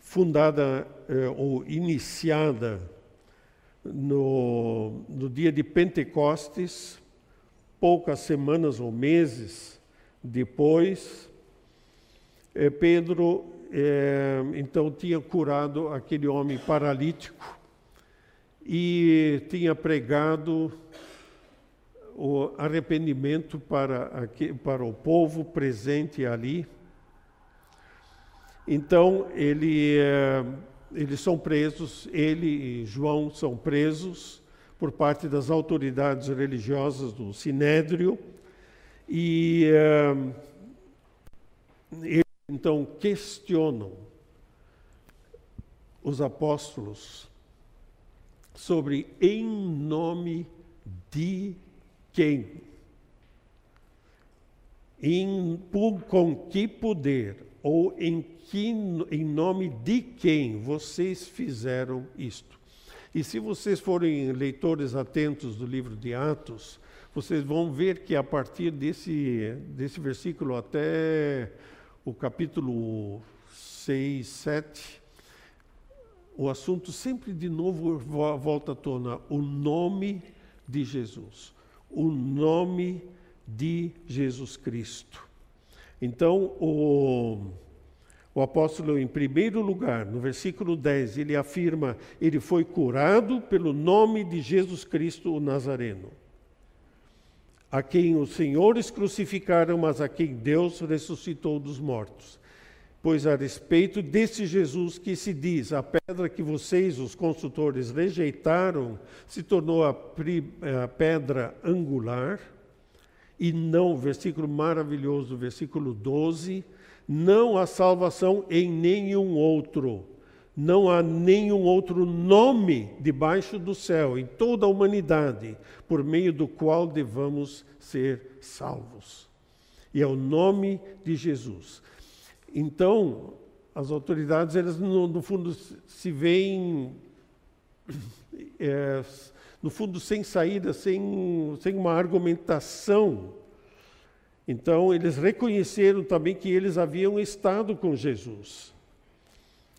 fundada é, ou iniciada no, no dia de Pentecostes, poucas semanas ou meses depois, Pedro é, então tinha curado aquele homem paralítico e tinha pregado o arrependimento para, para o povo presente ali. Então, ele, é, eles são presos, ele e João são presos por parte das autoridades religiosas do Sinédrio, e é, ele então questionam os apóstolos sobre em nome de quem? Em, com que poder ou em, que, em nome de quem vocês fizeram isto? E se vocês forem leitores atentos do livro de Atos, vocês vão ver que a partir desse, desse versículo até o capítulo 6, 7, o assunto sempre de novo volta à tona: o nome de Jesus. O nome de Jesus Cristo. Então, o, o apóstolo, em primeiro lugar, no versículo 10, ele afirma: ele foi curado pelo nome de Jesus Cristo, o Nazareno, a quem os senhores crucificaram, mas a quem Deus ressuscitou dos mortos. Pois a respeito desse Jesus que se diz, a pedra que vocês, os consultores, rejeitaram, se tornou a, a pedra angular, e não, versículo maravilhoso, versículo 12, não há salvação em nenhum outro. Não há nenhum outro nome debaixo do céu, em toda a humanidade, por meio do qual devamos ser salvos. E é o nome de Jesus. Então, as autoridades, elas no, no fundo se veem, é, no fundo, sem saída, sem, sem uma argumentação. Então, eles reconheceram também que eles haviam estado com Jesus.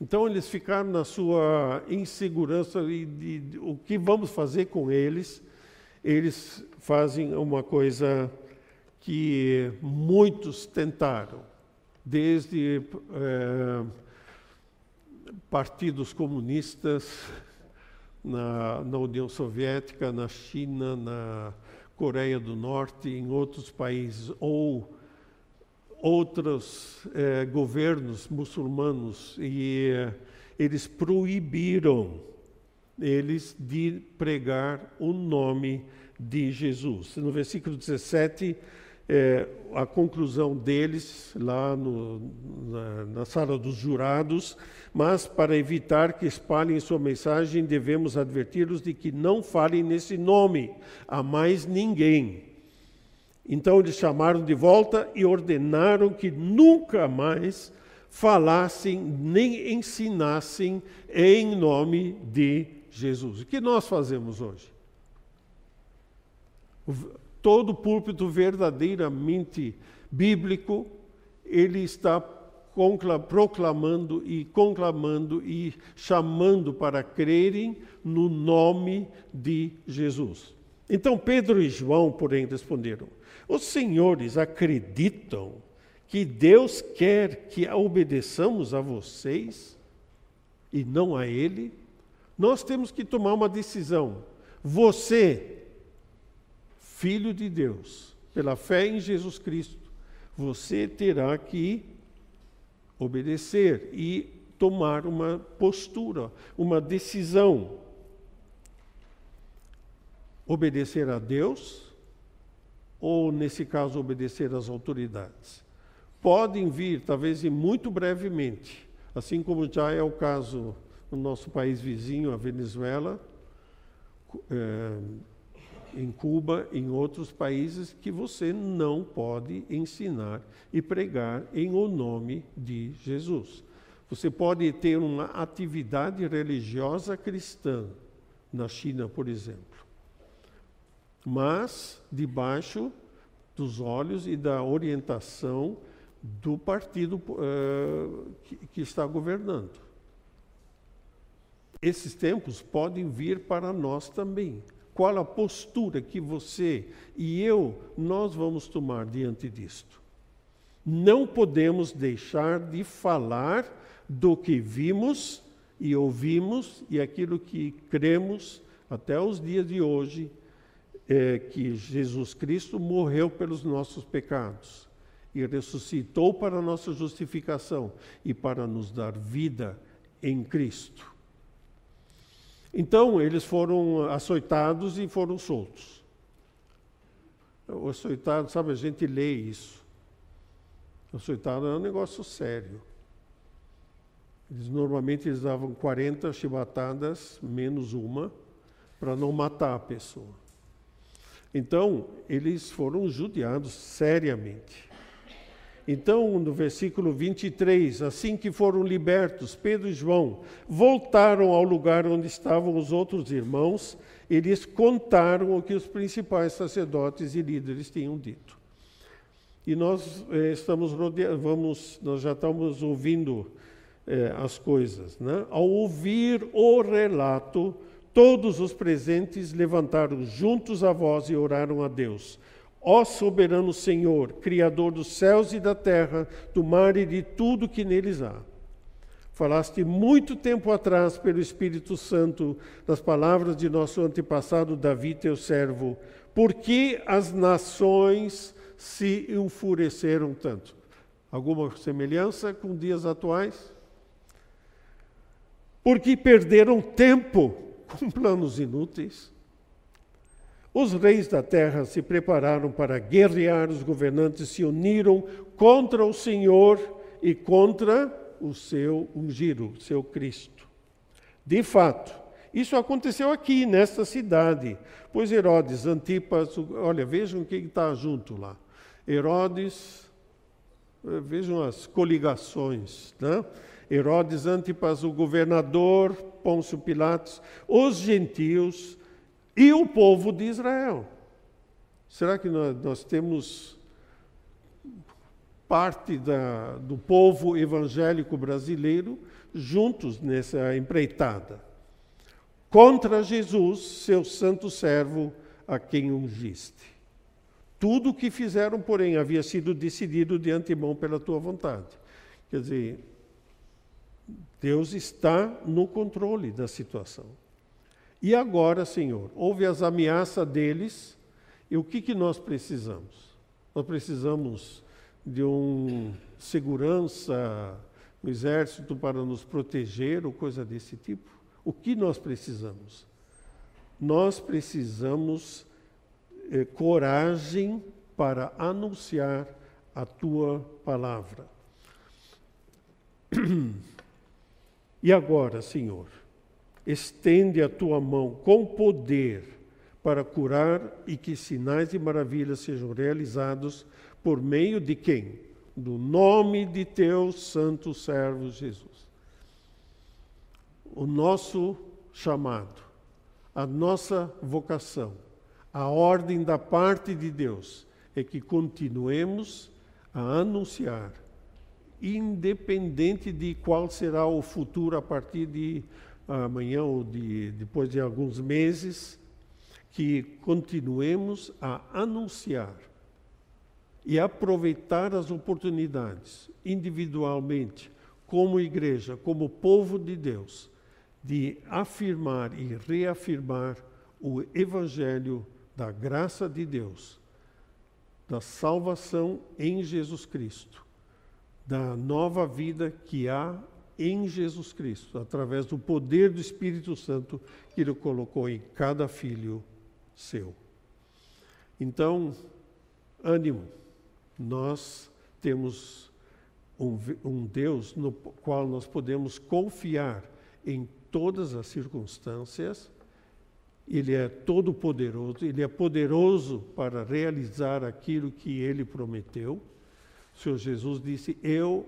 Então, eles ficaram na sua insegurança e o que vamos fazer com eles. Eles fazem uma coisa que muitos tentaram desde é, partidos comunistas na, na, União Soviética, na China, na Coreia do Norte, em outros países, ou outros é, governos muçulmanos, e é, eles proibiram eles de pregar o nome de Jesus. No versículo 17 é, a conclusão deles lá no, na, na, sala dos jurados, mas para evitar que espalhem sua mensagem, devemos adverti-los de que não falem nesse nome a mais ninguém. Então eles chamaram de volta e ordenaram que nunca mais falassem nem ensinassem em nome de Jesus. O que nós fazemos hoje? Todo púlpito verdadeiramente bíblico, ele está proclamando e conclamando e chamando para crerem no nome de Jesus. Então Pedro e João, porém, responderam: Os senhores acreditam que Deus quer que obedeçamos a vocês e não a Ele? Nós temos que tomar uma decisão. Você filho de Deus, pela fé em Jesus Cristo, você terá que obedecer e tomar uma postura, uma decisão. Obedecer a Deus ou, nesse caso, obedecer às autoridades. Podem vir, talvez e muito brevemente, assim como já é o caso no nosso país vizinho, a Venezuela, é, em Cuba, em outros países, que você não pode ensinar e pregar em o nome de Jesus. Você pode ter uma atividade religiosa cristã, na China, por exemplo, mas debaixo dos olhos e da orientação do partido uh, que, que está governando. Esses tempos podem vir para nós também qual a postura que você e eu nós vamos tomar diante disto. Não podemos deixar de falar do que vimos e ouvimos e aquilo que cremos até os dias de hoje, é que Jesus Cristo morreu pelos nossos pecados e ressuscitou para nossa justificação e para nos dar vida em Cristo. Então, eles foram açoitados e foram soltos. O açoitado, sabe, a gente lê isso. O açoitado é um negócio sério. Eles, normalmente eles davam 40 chibatadas, menos uma, para não matar a pessoa. Então, eles foram judiados seriamente. Então, no versículo 23, assim que foram libertos, Pedro e João voltaram ao lugar onde estavam os outros irmãos, eles contaram o que os principais sacerdotes e líderes tinham dito. E nós eh, estamos vamos, nós já estamos ouvindo eh, as coisas. Né? Ao ouvir o relato, todos os presentes levantaram juntos a voz e oraram a Deus Ó soberano Senhor, Criador dos céus e da terra, do mar e de tudo que neles há. Falaste muito tempo atrás, pelo Espírito Santo, das palavras de nosso antepassado Davi, teu servo, por que as nações se enfureceram tanto? Alguma semelhança com dias atuais? Porque perderam tempo com planos inúteis. Os reis da terra se prepararam para guerrear, os governantes se uniram contra o Senhor e contra o seu ungido, seu Cristo. De fato, isso aconteceu aqui, nesta cidade, pois Herodes, Antipas, olha, vejam quem está junto lá. Herodes, eh, vejam as coligações, né? Herodes Antipas, o governador, Pôncio Pilatos, os gentios e o povo de Israel. Será que nós, nós temos parte da, do povo evangélico brasileiro juntos nessa empreitada? Contra Jesus, seu santo servo, a quem ungiste. Tudo o que fizeram, porém, havia sido decidido de antemão pela tua vontade. Quer dizer, Deus está no controle da situação. E agora, Senhor, houve as ameaças deles, e o que, que nós precisamos? Nós precisamos de um segurança no exército para nos proteger ou coisa desse tipo? O que nós precisamos? Nós precisamos eh, coragem para anunciar a tua palavra. E agora, Senhor, estende a tua mão com poder para curar e que sinais e maravilhas sejam realizados por meio de quem? Do nome de teu santo servo Jesus. O nosso chamado, a nossa vocação, a ordem da parte de Deus é que continuemos a anunciar independente de qual será o futuro a partir de amanhã ou de, depois de alguns meses, que continuemos a anunciar e aproveitar as oportunidades individualmente, como igreja, como povo de Deus, de afirmar e reafirmar o Evangelho da graça de Deus, da salvação em Jesus Cristo da nova vida que há em Jesus Cristo, através do poder do Espírito Santo que Ele colocou em cada filho seu. Então, ânimo, nós temos um, um Deus no qual nós podemos confiar em todas as circunstâncias. Ele é todo poderoso, ele é poderoso para realizar aquilo que ele prometeu. O Senhor Jesus disse: Eu,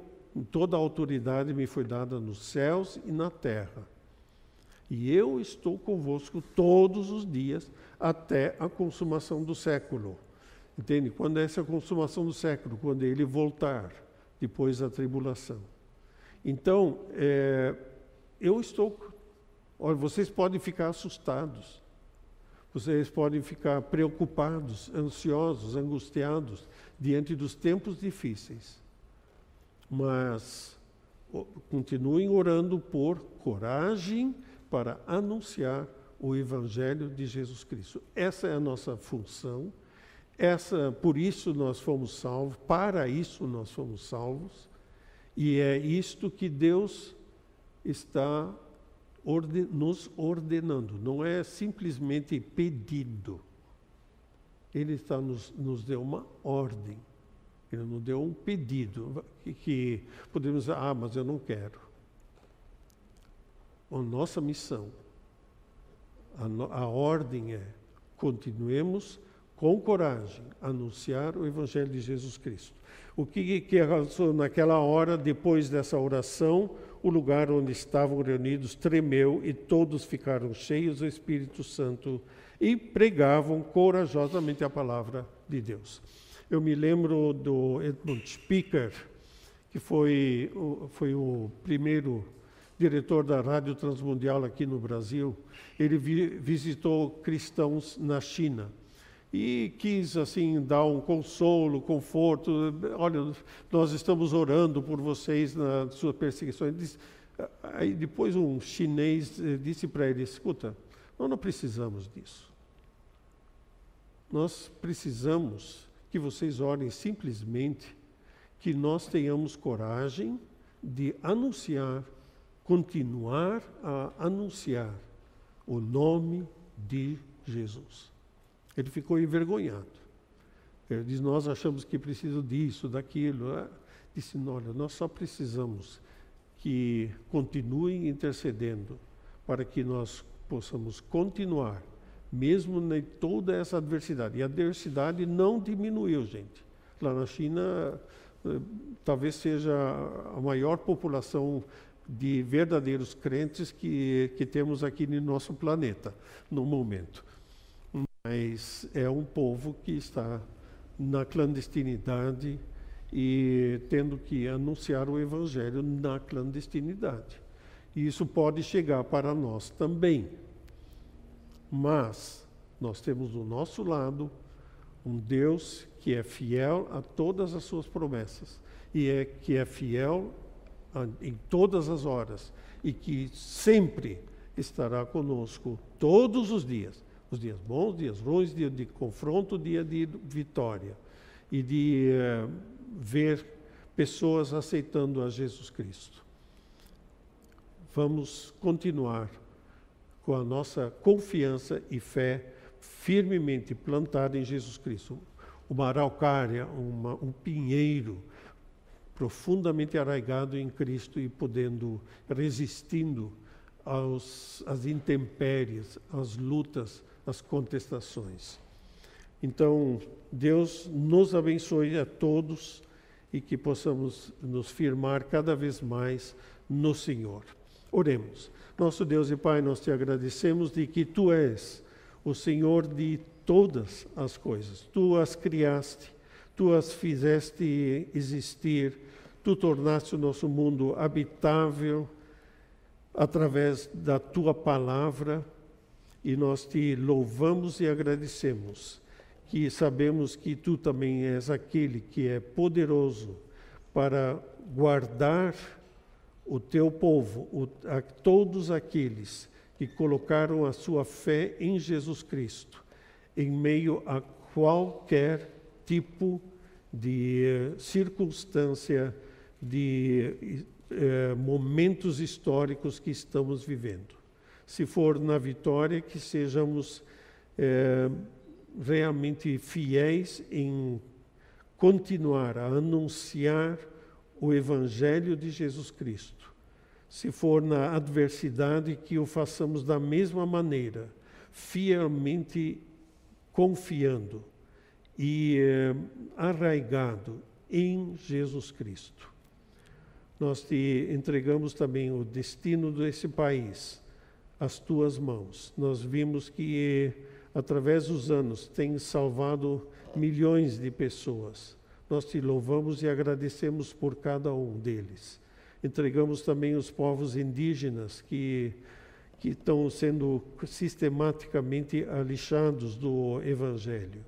toda a autoridade me foi dada nos céus e na terra. E eu estou convosco todos os dias até a consumação do século. Entende? Quando é essa consumação do século? Quando ele voltar, depois da tribulação. Então, é, eu estou. Olha, vocês podem ficar assustados. Vocês podem ficar preocupados, ansiosos, angustiados diante dos tempos difíceis. Mas continuem orando por coragem para anunciar o evangelho de Jesus Cristo. Essa é a nossa função. Essa, por isso nós fomos salvos, para isso nós fomos salvos. E é isto que Deus está orden, nos ordenando, não é simplesmente pedido. Ele está nos, nos deu uma ordem. Ele nos deu um pedido que, que podemos dizer, ah, mas eu não quero. A nossa missão, a, no, a ordem é continuemos com coragem anunciar o Evangelho de Jesus Cristo. O que, que aconteceu naquela hora, depois dessa oração, o lugar onde estavam reunidos tremeu e todos ficaram cheios do Espírito Santo e pregavam corajosamente a palavra de Deus. Eu me lembro do Edmund Speaker, que foi o, foi o primeiro diretor da Rádio Transmundial aqui no Brasil. Ele vi, visitou cristãos na China. E quis assim dar um consolo, conforto. Olha, nós estamos orando por vocês na sua perseguição. Disse, aí depois um chinês eh, disse para ele: escuta, nós não precisamos disso. Nós precisamos que vocês orem simplesmente que nós tenhamos coragem de anunciar, continuar a anunciar o nome de Jesus. Ele ficou envergonhado. Ele diz: Nós achamos que precisa disso, daquilo. Ah, disse: Olha, nós só precisamos que continuem intercedendo para que nós possamos continuar, mesmo em toda essa adversidade. E a adversidade não diminuiu, gente. Lá na China, eh, talvez seja a maior população de verdadeiros crentes que, que temos aqui no nosso planeta, no momento mas é um povo que está na clandestinidade e tendo que anunciar o evangelho na clandestinidade. E isso pode chegar para nós também. Mas nós temos do nosso lado um Deus que é fiel a todas as suas promessas e é que é fiel a, em todas as horas e que sempre estará conosco todos os dias os dias bons, dias ruins, dia de confronto, dia de vitória. E de uh, ver pessoas aceitando a Jesus Cristo. Vamos continuar com a nossa confiança e fé firmemente plantada em Jesus Cristo. Uma araucária, uma, um pinheiro profundamente arraigado em Cristo e podendo, resistindo aos, às intempéries, às lutas, as contestações. Então, Deus nos abençoe a todos e que possamos nos firmar cada vez mais no Senhor. Oremos. Nosso Deus e Pai, nós te agradecemos de que tu és o Senhor de todas as coisas. Tu as criaste, tu as fizeste existir, tu tornaste o nosso mundo habitável através da tua palavra e nós te louvamos e agradecemos, que sabemos que tu também és aquele que é poderoso para guardar o teu povo, o, a, todos aqueles que colocaram a sua fé em Jesus Cristo, em meio a qualquer tipo de eh, circunstância, de eh, momentos históricos que estamos vivendo se for na vitória, que sejamos é, realmente fiéis em continuar a anunciar o Evangelho de Jesus Cristo. Se for na adversidade, que o façamos da mesma maneira, fielmente confiando e eh, arraigado em Jesus Cristo. Nós te entregamos também o destino desse país as tuas mãos. Nós vimos que, através dos anos, tem salvado milhões de pessoas. Nós te louvamos e agradecemos por cada um deles. Entregamos também os povos indígenas que, que estão sendo sistematicamente alixados do Evangelho.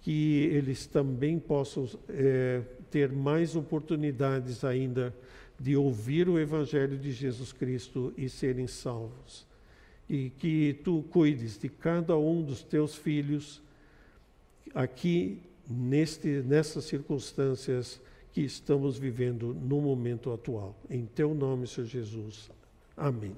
Que eles também possam é, ter mais oportunidades ainda de ouvir o Evangelho de Jesus Cristo e serem salvos e que tu cuides de cada um dos teus filhos aqui neste, nessas circunstâncias que estamos vivendo no momento atual. Em teu nome, Senhor Jesus. Amém.